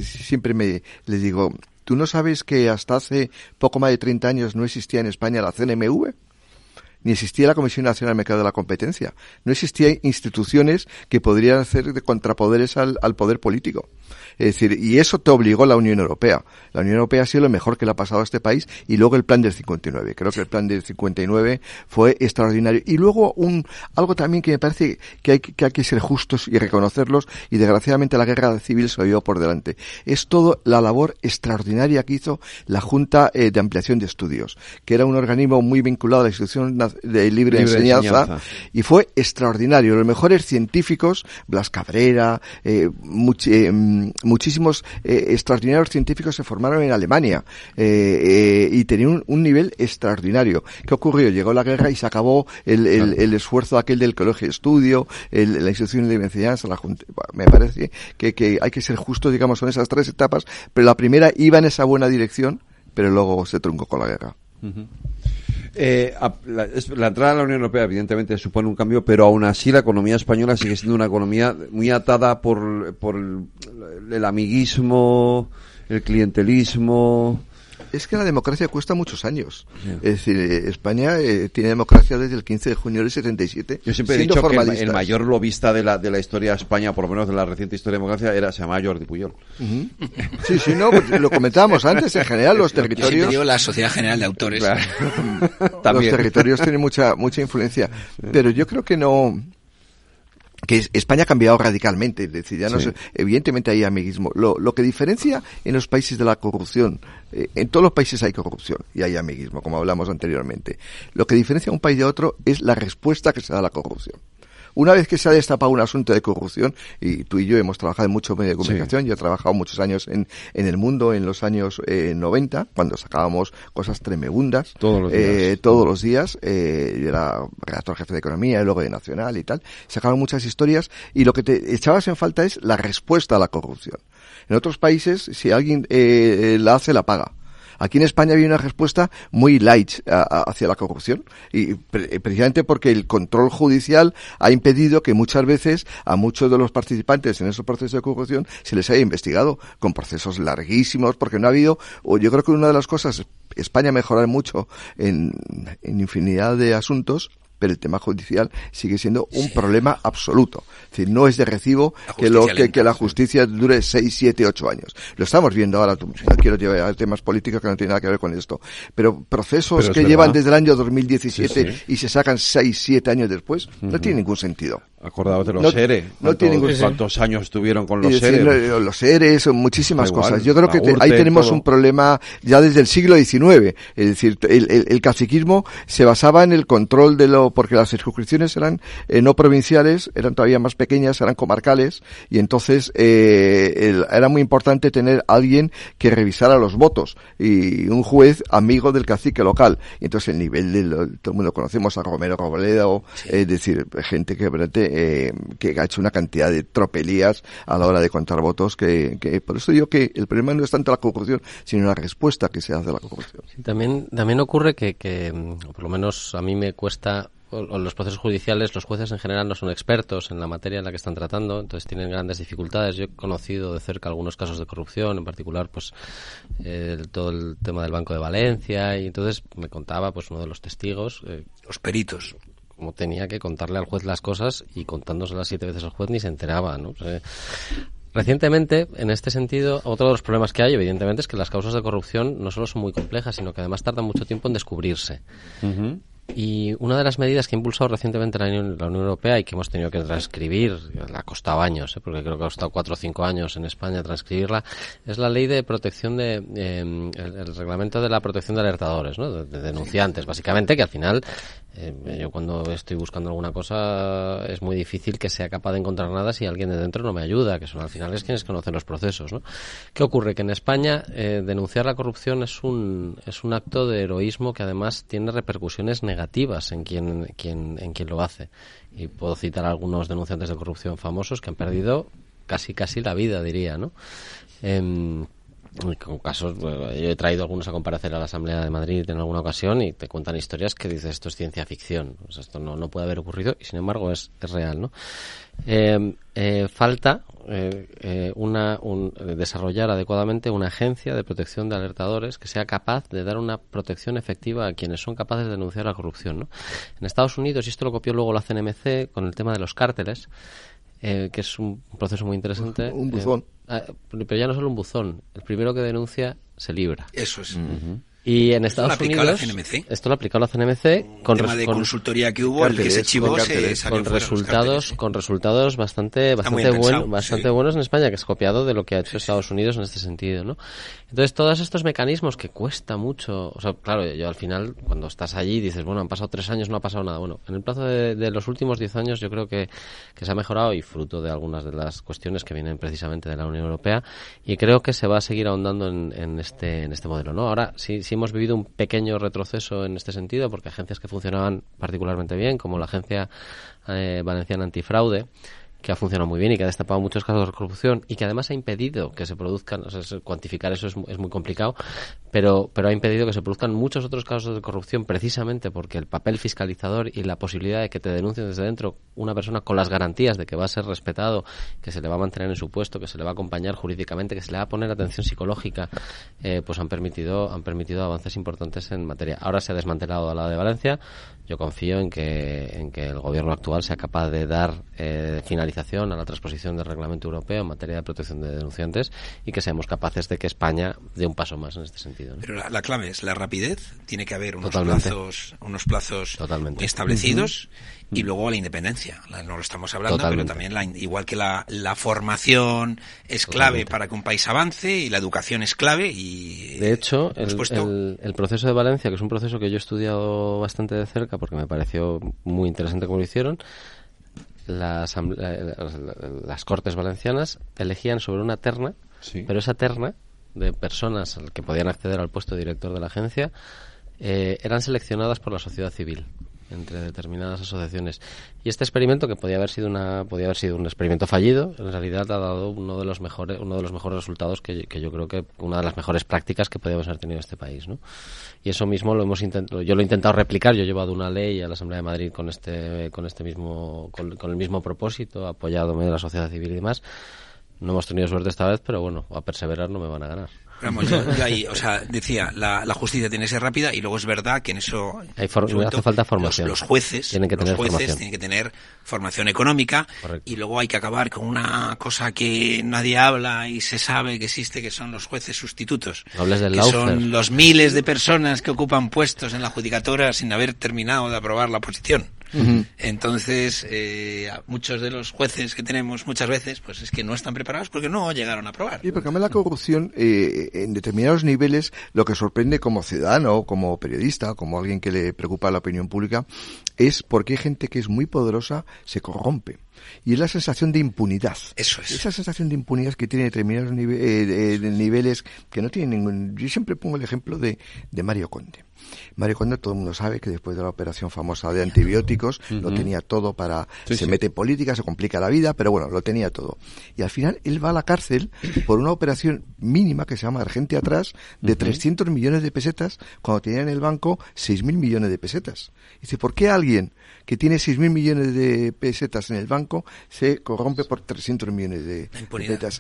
siempre me les digo, ¿Tú no sabes que hasta hace poco más de 30 años no existía en España la CNMV? Ni existía la Comisión Nacional del Mercado de la Competencia. No existían instituciones que podrían hacer de contrapoderes al poder político. Es decir, y eso te obligó la Unión Europea. La Unión Europea ha sido lo mejor que le ha pasado a este país y luego el plan del 59. Creo que el plan del 59 fue extraordinario. Y luego un, algo también que me parece que hay que, hay que ser justos y reconocerlos y desgraciadamente la guerra civil se lo por delante. Es todo la labor extraordinaria que hizo la Junta eh, de Ampliación de Estudios, que era un organismo muy vinculado a la institución de libre, enseñanza, y fue extraordinario. Los mejores científicos, Blas Cabrera, eh, eh muchísimos eh, extraordinarios científicos se formaron en Alemania eh, eh, y tenían un, nivel extraordinario. ¿Qué ocurrió? Llegó la guerra y se acabó el, el, esfuerzo aquel del colegio de estudio, la institución de enseñanza, la junta. Me parece que, que hay que ser justos, digamos, son esas tres etapas, pero la primera iba en esa buena dirección, pero luego se truncó con la guerra. Eh, la, entrada a la Unión Europea evidentemente supone un cambio, pero aún así la economía española sigue siendo una economía muy atada por, por el amiguismo, el clientelismo, es que la democracia cuesta muchos años. Es decir, eh, España eh, tiene democracia desde el 15 de junio del 77. Yo siempre he dicho que el, mayor lobista de la, de la historia de España, por lo menos de la reciente historia de democracia, era, se llamaba Jordi Puyol. Sí, sí, no, pues lo comentábamos antes, en general los territorios... Yo la Sociedad General de Autores. Los territorios tienen mucha, mucha influencia. Pero yo creo que no que España ha cambiado radicalmente, es decir, ya no evidentemente hay amiguismo. Lo, lo, que diferencia en los países de la corrupción, eh, en todos los países hay corrupción y hay amiguismo, como hablamos anteriormente. Lo que diferencia un país de otro es la respuesta que se da a la corrupción. Una vez que se ha destapado un asunto de corrupción, y tú y yo hemos trabajado en muchos medios de comunicación, yo he trabajado muchos años en, en el mundo en los años eh, 90, cuando sacábamos cosas tremendas. Todos los días. Eh, todos los días. Eh, yo era redactor jefe de economía, y luego de Nacional y tal. Sacaban muchas historias y lo que te echabas en falta es la respuesta a la corrupción. En otros países, si alguien eh, la hace, la paga Aquí en España había una respuesta muy light hacia la corrupción y precisamente porque el control judicial ha impedido que muchas veces a muchos de los participantes en esos procesos de corrupción se les haya investigado con procesos larguísimos porque no ha habido, o yo creo que una de las cosas, España mejorar mucho en infinidad de asuntos, pero el tema judicial sigue siendo un problema absoluto. Es decir, no es de recibo que, lo, que, la justicia dure 6, 7, 8 años. Lo estamos viendo ahora, no quiero llevar a temas políticos que no tienen nada que ver con esto, pero procesos que llevan desde el año 2017 y se sacan 6, 7 años después, no tiene ningún sentido. Acordados de los seres. No tienen ¿Cuántos años estuvieron con los seres? los seres, muchísimas cosas. Yo creo que ahí tenemos un problema ya desde el siglo XIX. Es decir, el, el, caciquismo se basaba en el control de lo, porque las circunscripciones eran eh, no provinciales, eran todavía más pequeñas, eran comarcales, y entonces eh, era muy importante tener alguien que revisara los votos y un juez amigo del cacique local. Y entonces el nivel de lo, todo el mundo conocemos a Romero Robledo, es decir, gente que eh, que ha hecho una cantidad de tropelías a la hora de contar votos que, por eso digo que el problema no es tanto la corrupción sino la respuesta que se hace a la corrupción. también, también ocurre que, que, por lo menos a mí me cuesta los procesos judiciales, los jueces en general no son expertos en la materia en la que están tratando, entonces tienen grandes dificultades. Yo he conocido de cerca algunos casos de corrupción, en particular, pues todo el tema del Banco de Valencia, y entonces me contaba, pues uno de los testigos, eh, los peritos, como tenía que contarle al juez las cosas y contándoselas siete veces al juez ni se enteraba, ¿no? Recientemente, en este sentido, otro de los problemas que hay, evidentemente, es que las causas de corrupción no solo son muy complejas, sino que además tardan mucho tiempo en descubrirse. Y una de las medidas que ha impulsado recientemente la Unión, Europea y que hemos tenido que transcribir, le ha costado años, ¿eh? porque creo que ha costado cuatro o cinco años en España transcribirla, es la ley de protección de, em, el, reglamento de la protección de alertadores, ¿no? de, denunciantes, básicamente, que al final eh, yo cuando estoy buscando alguna cosa es muy difícil que sea capaz de encontrar nada si alguien de dentro no me ayuda, que son al final es quienes conocen los procesos. ¿no? ¿Qué ocurre? Que en España eh, denunciar la corrupción es un, es un acto de heroísmo que además tiene repercusiones negativas en quien, quien, en quien lo hace. Y puedo citar algunos denunciantes de corrupción famosos que han perdido casi casi la vida, diría, ¿no? Em, con casos, yo he traído algunos a comparecer a la Asamblea de Madrid en alguna ocasión y te cuentan historias que dices esto es ciencia ficción, esto no, no puede haber ocurrido y sin embargo es, es real, ¿no? Eh, eh, falta eh, una, desarrollar adecuadamente una agencia de protección de alertadores que sea capaz de dar una protección efectiva a quienes son capaces de denunciar la corrupción, ¿no? En Estados Unidos, y esto lo copió luego la CNMC con el tema de los cárteles, que es un proceso muy interesante. Un buzón. Ah, pero ya no solo un buzón. El primero que denuncia se libra. Eso es. Y en Estados Unidos, esto lo aplicó la CNMC con, tema de consultoría que hubo, el que se chivó, con resultados, con resultados bastante, bastante, buen, bastante buenos en España, que es copiado de lo que ha hecho Estados Unidos en este sentido, ¿no? Entonces todos estos mecanismos que cuesta mucho, o sea, claro, yo al final cuando estás allí dices, bueno, han pasado tres años, no ha pasado nada. Bueno, en el plazo de, los últimos diez años yo creo que, que se ha mejorado y fruto de algunas de las cuestiones que vienen precisamente de la Unión Europea y creo que se va a seguir ahondando en, en este, en este modelo, ¿no? Ahora sí, sí hemos vivido un pequeño retroceso en este sentido, porque agencias que funcionaban particularmente bien, como la Agencia eh, Valenciana Antifraude, que ha funcionado muy bien y que ha destapado muchos casos de corrupción y que además ha impedido que se produzcan, o sea, cuantificar eso es, es, muy complicado, pero, pero ha impedido que se produzcan muchos otros casos de corrupción precisamente porque el papel fiscalizador y la posibilidad de que te denuncien desde dentro una persona con las garantías de que va a ser respetado, que se le va a mantener en su puesto, que se le va a acompañar jurídicamente, que se le va a poner atención psicológica, eh, pues han permitido, han permitido avances importantes en materia. Ahora se ha desmantelado a la de Valencia, yo confío en que, en que el gobierno actual sea capaz de dar eh, finalización a la transposición del reglamento europeo en materia de protección de denunciantes y que seamos capaces de que España dé un paso más en este sentido. Pero la, clave es la rapidez, tiene que haber unos plazos, unos plazos establecidos y luego la independencia. no lo estamos hablando, pero también la, igual que la, la formación es clave para que un país avance y la educación es clave y de hecho el, el, proceso de Valencia, que es un proceso que yo he estudiado bastante de cerca porque me pareció muy interesante cómo lo hicieron. Las, las Cortes Valencianas elegían sobre una terna, pero esa terna de personas que podían acceder al puesto de director de la agencia eh, eran seleccionadas por la sociedad civil. Entre determinadas asociaciones. Y este experimento, que podía haber sido una, podía haber sido un experimento fallido, en realidad ha dado uno de los mejores, uno de los mejores resultados que, que yo creo que una de las mejores prácticas que podíamos haber tenido en este país, ¿no? Y eso mismo lo hemos intentado, yo lo he intentado replicar, yo he llevado una ley a la Asamblea de Madrid con este, con este mismo, con, con el mismo propósito, apoyado de la sociedad civil y demás. No hemos tenido suerte esta vez, pero bueno, a perseverar no me van a ganar. Vamos, yo, yo ahí, o sea, decía, la, la, justicia tiene que ser rápida y luego es verdad que en eso Hay for hace falta formación. Los, los jueces, tienen que los tener jueces formación. tienen que tener formación económica Correcto. y luego hay que acabar con una cosa que nadie habla y se sabe que existe, que son los jueces sustitutos. No del que Laufer. son los miles de personas que ocupan puestos en la judicatura sin haber terminado de aprobar la posición. Entonces, eh, muchos de los jueces que tenemos muchas veces, pues es que no están preparados porque no llegaron a aprobar. Y porque la corrupción eh, en determinados niveles lo que sorprende como ciudadano, como periodista, como alguien que le preocupa la opinión pública, es porque hay gente que es muy poderosa se corrompe. Y es la sensación de impunidad. Eso es. Esa sensación de impunidad que tiene determinados nive- eh, niveles que no tienen ningún... Yo siempre pongo el ejemplo de, de Mario Conde. Mario Conde, todo el mundo sabe que después de la operación famosa de antibióticos, lo tenía todo para... Sí, se sí. mete en política, se complica la vida, pero bueno, lo tenía todo. Y al final él va a la cárcel por una operación mínima que se llama Argentia atrás de 300 millones de pesetas cuando tenía en el banco 6.000 millones de pesetas. Dice, ¿por qué alguien que tiene 6.000 millones de pesetas en el banco se corrompe por 300 millones de,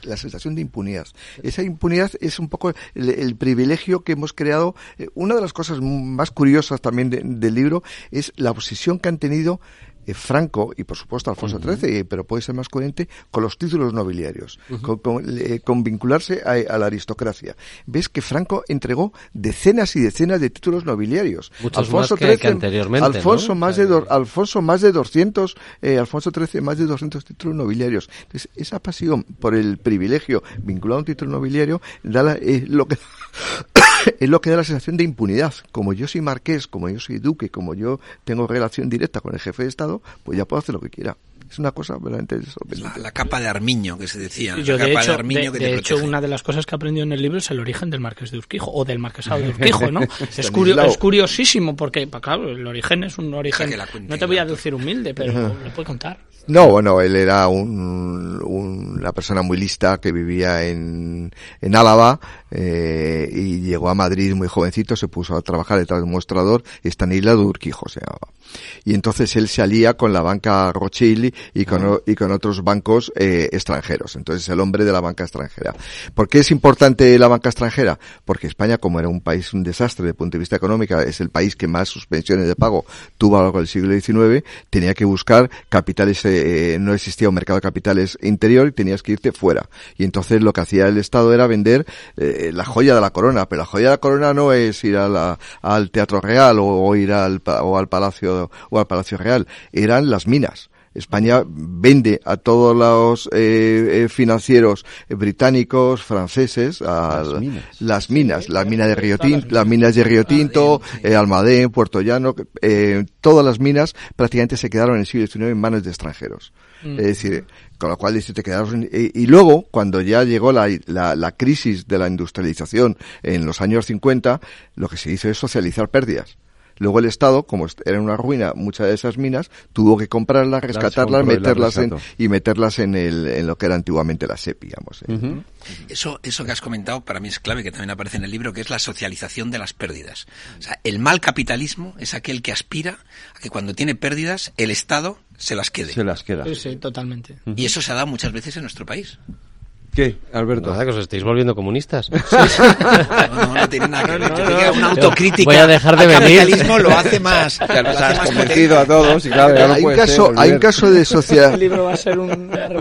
La de sensación de impunidad. Esa impunidad es un poco el, el privilegio que hemos creado. Eh, Una de las cosas más curiosas también de- del libro es la obsesión que han tenido eh, Franco y por supuesto Alfonso XIII, eh, pero puede ser más coherente con los títulos nobiliarios, con, con, eh, con vincularse a, a la aristocracia. Ves que Franco entregó decenas y decenas de títulos nobiliarios. Muchos más que- que anteriormente, Alfonso ¿no? más de do- Alfonso más de 200, eh, Alfonso XIII más de 200 títulos nobiliarios. Entonces esa pasión por el privilegio vinculado a un título nobiliario da la- lo que es lo que da la sensación de impunidad. Como yo soy marqués, como yo soy duque, como yo tengo relación directa con el jefe de Estado, pues ya puedo hacer lo que quiera. Es una cosa verdaderamente La, sorprendente. la capa de armiño que se decía. Yo, la de capa hecho, armiño de, que te de hecho, protege. una de las cosas que aprendió en el libro es el origen del marqués de Urquijo, o del marquesado de Urquijo, ¿no? es, curio- es curiosísimo, porque, claro, el origen es un origen, que no te voy a decir humilde, pero lo puedo contar. No, bueno, él era un, un- una persona muy lista que vivía en, en Álava eh, y llegó a Madrid muy jovencito, se puso a trabajar detrás de un mostrador, Estanislao de Urquijo se llamaba. Y entonces él se alía con la banca Rothschild y con, o- y con otros bancos eh, extranjeros. Entonces el hombre de la banca extranjera. ¿Por qué es importante la banca extranjera? Porque España, como era un país un desastre desde el punto de vista económico, es el país que más suspensiones de pago tuvo a lo largo del siglo XIX, tenía que buscar capitales, eh, no existía un mercado de capitales interior y tenías que irte fuera. Y entonces lo que hacía el Estado era vender eh, la joya de la corona, pero la joya de la corona no es ir al Teatro Real o, ir al, o al Palacio o al Palacio Real, eran las minas. España vende a todos los eh, eh, financieros británicos, franceses, a Las la- minas. las minas, la mina de Río Tinto, las minas de Río Tinto, eh, Almadén, Puerto Llano, eh, todas las minas prácticamente se quedaron en el siglo XIX en manos de extranjeros. Es decir, con lo cual te quedaron, y, y luego, cuando ya llegó la, la, la crisis de la industrialización en los años 50, lo que se hizo es socializar pérdidas. Luego el Estado, como era una ruina muchas de esas minas, tuvo que comprarlas, rescatarlas, meterlas en, y meterlas en, el, en lo que era antiguamente la SEP, digamos. ¿eh? Eso, eso que has comentado para mí es clave, que también aparece en el libro, que es la socialización de las pérdidas. O sea, el mal capitalismo es aquel que aspira a que cuando tiene pérdidas, el Estado se las quede. Se las queda. Sí, sí, totalmente. Y eso se ha dado muchas veces en nuestro país. ¿Qué, Alberto? Nada, que os estáis volviendo comunistas. No, no, no tiene nada que ver. Yo diría una autocrítica Voy a dejar de venir. capitalismo lo hace más. Ya nos has convencido a todos y claro, ya no hay, un caso, ser, hay un caso de. El libro va a ser una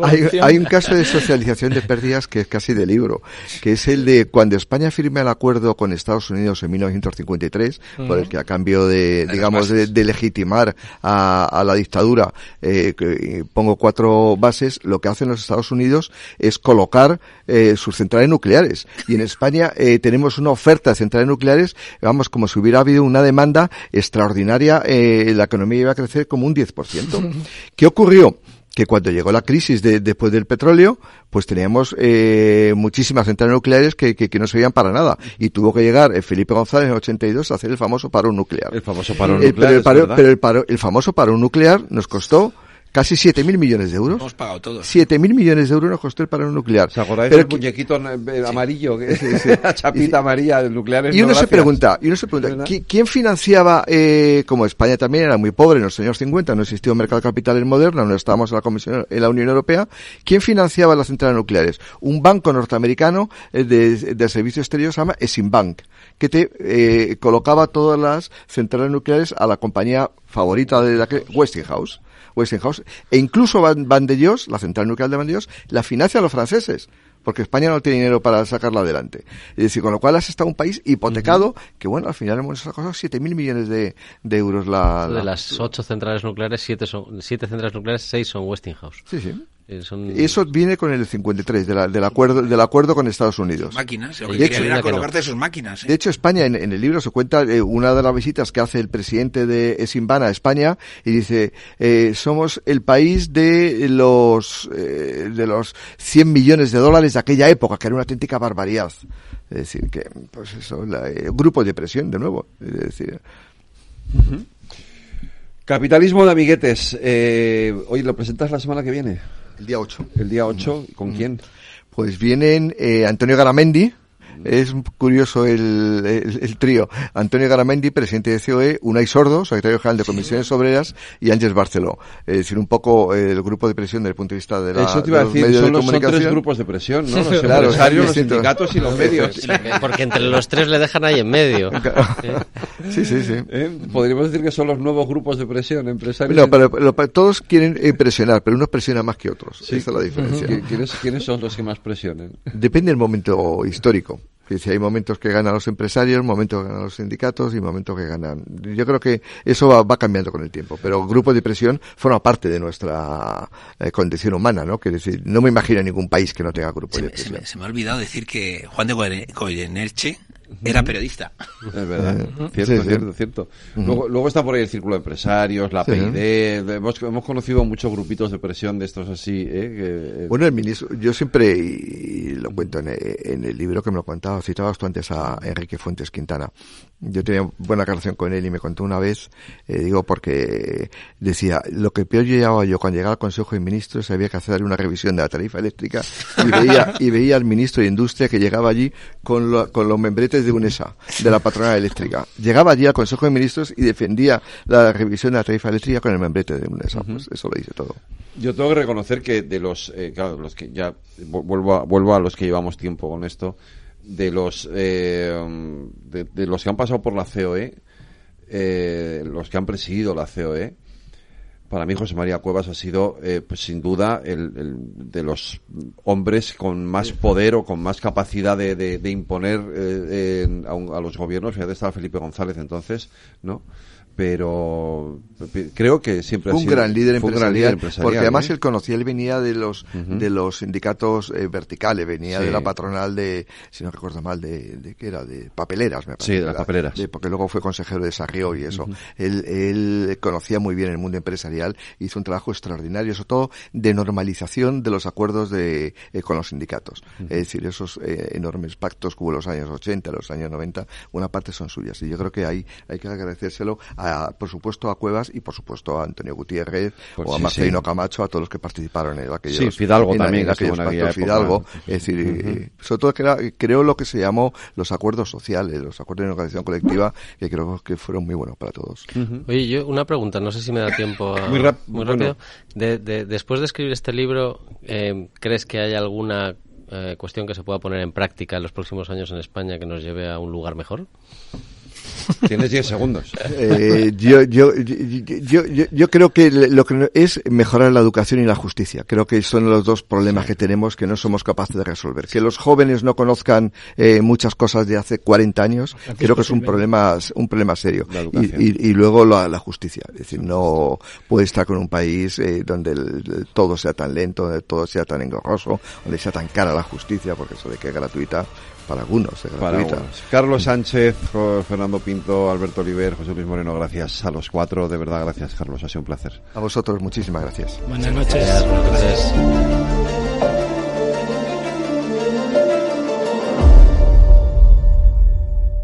Hay, hay un caso de socialización de pérdidas que es casi de libro, que es el de cuando España firma el acuerdo con Estados Unidos en 1953, por el que a cambio de, digamos, de, de legitimar a, a la dictadura, eh, que, eh, pongo cuatro bases, lo que hacen los Estados Unidos es colocar eh, sus centrales nucleares. Y en España eh, tenemos una oferta de centrales nucleares, vamos, como si hubiera habido una demanda extraordinaria, eh, la economía iba a crecer como un 10%. ¿Qué ocurrió? que cuando llegó la crisis de, después del petróleo, pues teníamos eh, muchísimas centrales nucleares que, que, que, no servían para nada. Y tuvo que llegar Felipe González en el 82 a hacer el famoso paro nuclear. El famoso paro nuclear. Eh, pero, el paro, pero el, paro, el famoso paro nuclear nos costó casi 7.000 millones de euros. Hemos pagado todos. 7.000 millones de euros nos costó el paro nuclear. ¿Se acordáis del muñequito sí. amarillo? Que, sí, sí. la chapita amarilla del nuclear. Y uno no se pregunta, y uno se pregunta, ¿quién financiaba, eh, como España también era muy pobre en los años 50, no existía un mercado de capitales moderno, no estábamos en la Comisión, en la Unión Europea, ¿quién financiaba las centrales nucleares? Un banco norteamericano eh, de, de servicio exterior se llama Esimbank, que te eh, colocaba todas las centrales nucleares a la compañía favorita de la que, Westinghouse. Westinghouse, e incluso Van, de Dios, la central nuclear de Van de Dios, la financia a los franceses porque España no tiene dinero para sacarla adelante. Es decir, con lo cual has estado un país hipotecado, uh -huh. que bueno, al final hemos sacado 7.000 millones de, de euros la, la, De las ocho centrales nucleares, siete, son, siete centrales nucleares, seis son Westinghouse. Sí, sí. Eh, son... Eso viene con el 53, de la, del, acuerdo, del acuerdo con Estados Unidos. Máquinas, de hecho, era colocarte no. sus máquinas. ¿eh? De hecho, España, en, en, el libro se cuenta eh, una de las visitas que hace el presidente de Esimbana a España y dice, eh, somos el país de los, eh, de los 100 millones de dólares de aquella época, que era una auténtica barbaridad. Es decir, que, pues eso, la, eh, grupo de presión, de nuevo. Es decir. Uh -huh. Capitalismo de amiguetes. Eh, oye, ¿lo presentas la semana que viene? El día 8. El día 8, ¿con mm. quién? Pues vienen eh, Antonio Garamendi, es curioso el, el, el, trío. Antonio Garamendi, presidente de COE, Unai Sordo, secretario general de Comisiones sí. Obreras, y Ángeles Barceló. Es decir, un poco el grupo de presión desde el punto de vista de la Eso te iba a decir, medios son, de los, comunicación. son tres grupos de presión, ¿no? Los claro, empresarios, los sindicatos y los medios. Porque entre los tres le dejan ahí en medio. sí, sí, sí. ¿Eh? Podríamos decir que son los nuevos grupos de presión empresarios. No, pero, pero, pero todos quieren presionar, pero unos presionan más que otros. Sí. Esa es la diferencia. ¿Quiénes, ¿Quiénes son los que más presionan? Depende del momento histórico. Si hay momentos que ganan los empresarios, momentos que ganan los sindicatos y momentos que ganan. Yo creo que eso va, va cambiando con el tiempo, pero grupos de presión forma parte de nuestra eh, condición humana, ¿no? Quiere decir, no me imagino ningún país que no tenga grupos se de me, presión. Se me, se me, ha olvidado decir que Juan de Goyenerche era periodista. Es verdad, -huh. cierto, sí, sí. cierto, cierto. Uh -huh. luego, luego, está por ahí el círculo de empresarios, la sí, PID, hemos, hemos, conocido muchos grupitos de presión de estos así. ¿eh? Que, eh. Bueno, el ministro, yo siempre, y lo cuento en, en, el libro que me lo contaba, citabas tú antes a Enrique Fuentes Quintana. Yo tenía buena relación con él y me contó una vez, eh, digo, porque decía, lo que peor llevaba yo cuando llegaba al Consejo de Ministros había que hacer una revisión de la tarifa eléctrica y veía, y veía al ministro de Industria que llegaba allí con, lo, con los membretes de UNESA, de la patronal eléctrica. Llegaba allí al Consejo de Ministros y defendía la revisión de la tarifa eléctrica con el membrete de UNESA. Uh -huh. Pues eso lo dice todo. Yo tengo que reconocer que de los, eh, claro, los que ya vuelvo a, vuelvo a los que llevamos tiempo con esto, de los eh, de, de, los que han pasado por la COE, eh, los que han presidido la COE, para mí José María Cuevas ha sido, eh, pues sin duda, el, el, de los hombres con más poder o con más capacidad de, de, de imponer eh, a, un, a, los gobiernos. Fíjate, estaba Felipe González entonces, ¿no? Pero creo que siempre fue un gran líder empresarial, un gran líder empresarial porque además ¿eh? él conocía él venía de los uh -huh. de los sindicatos eh, verticales venía sí. de la patronal de si no recuerdo mal de, de qué era de papeleras me parece sí de las papeleras de, porque luego fue consejero de Sarrió y eso uh -huh. él, él conocía muy bien el mundo empresarial hizo un trabajo extraordinario sobre todo de normalización de los acuerdos de eh, con los sindicatos uh -huh. es decir esos eh, enormes pactos que hubo en los años 80 los años 90 una parte son suyas y yo creo que hay hay que agradecérselo a, por supuesto a Cuevas y por supuesto a Antonio Gutiérrez pues o a sí, Marcelino sí. Camacho, a todos los que participaron en aquellos. Sí, Fidalgo en, también, en aquellos pactos Fidalgo. Es decir, uh -huh. sobre todo creo, creo lo que se llamó los acuerdos sociales, los acuerdos de organización colectiva, que creo que fueron muy buenos para todos. Uh -huh. Oye, yo una pregunta, no sé si me da tiempo a, muy, rápido. De, de, después de escribir este libro, eh, ¿crees que hay alguna eh, cuestión que se pueda poner en práctica en los próximos años en España que nos lleve a un lugar mejor? Tienes 10 segundos. Eh, yo, yo, yo, yo, yo, creo que lo que es mejorar la educación y la justicia. Creo que son los dos problemas que tenemos que no somos capaces de resolver. Que los jóvenes no conozcan eh, muchas cosas de hace 40 años, Aquí creo que es un problema, un problema serio. Y, y, y, luego la, la, justicia. Es decir, no puede estar con un país eh, donde el, el, todo sea tan lento, donde todo sea tan engorroso, donde sea tan cara la justicia, porque eso de que es gratuita, para algunos, es gratuita. Para Carlos Sánchez, Fernando Pinto Pinto, Alberto Oliver, José Luis Moreno, gracias a los cuatro. De verdad, gracias, Carlos. Ha sido un placer. A vosotros, muchísimas gracias. Buenas noches.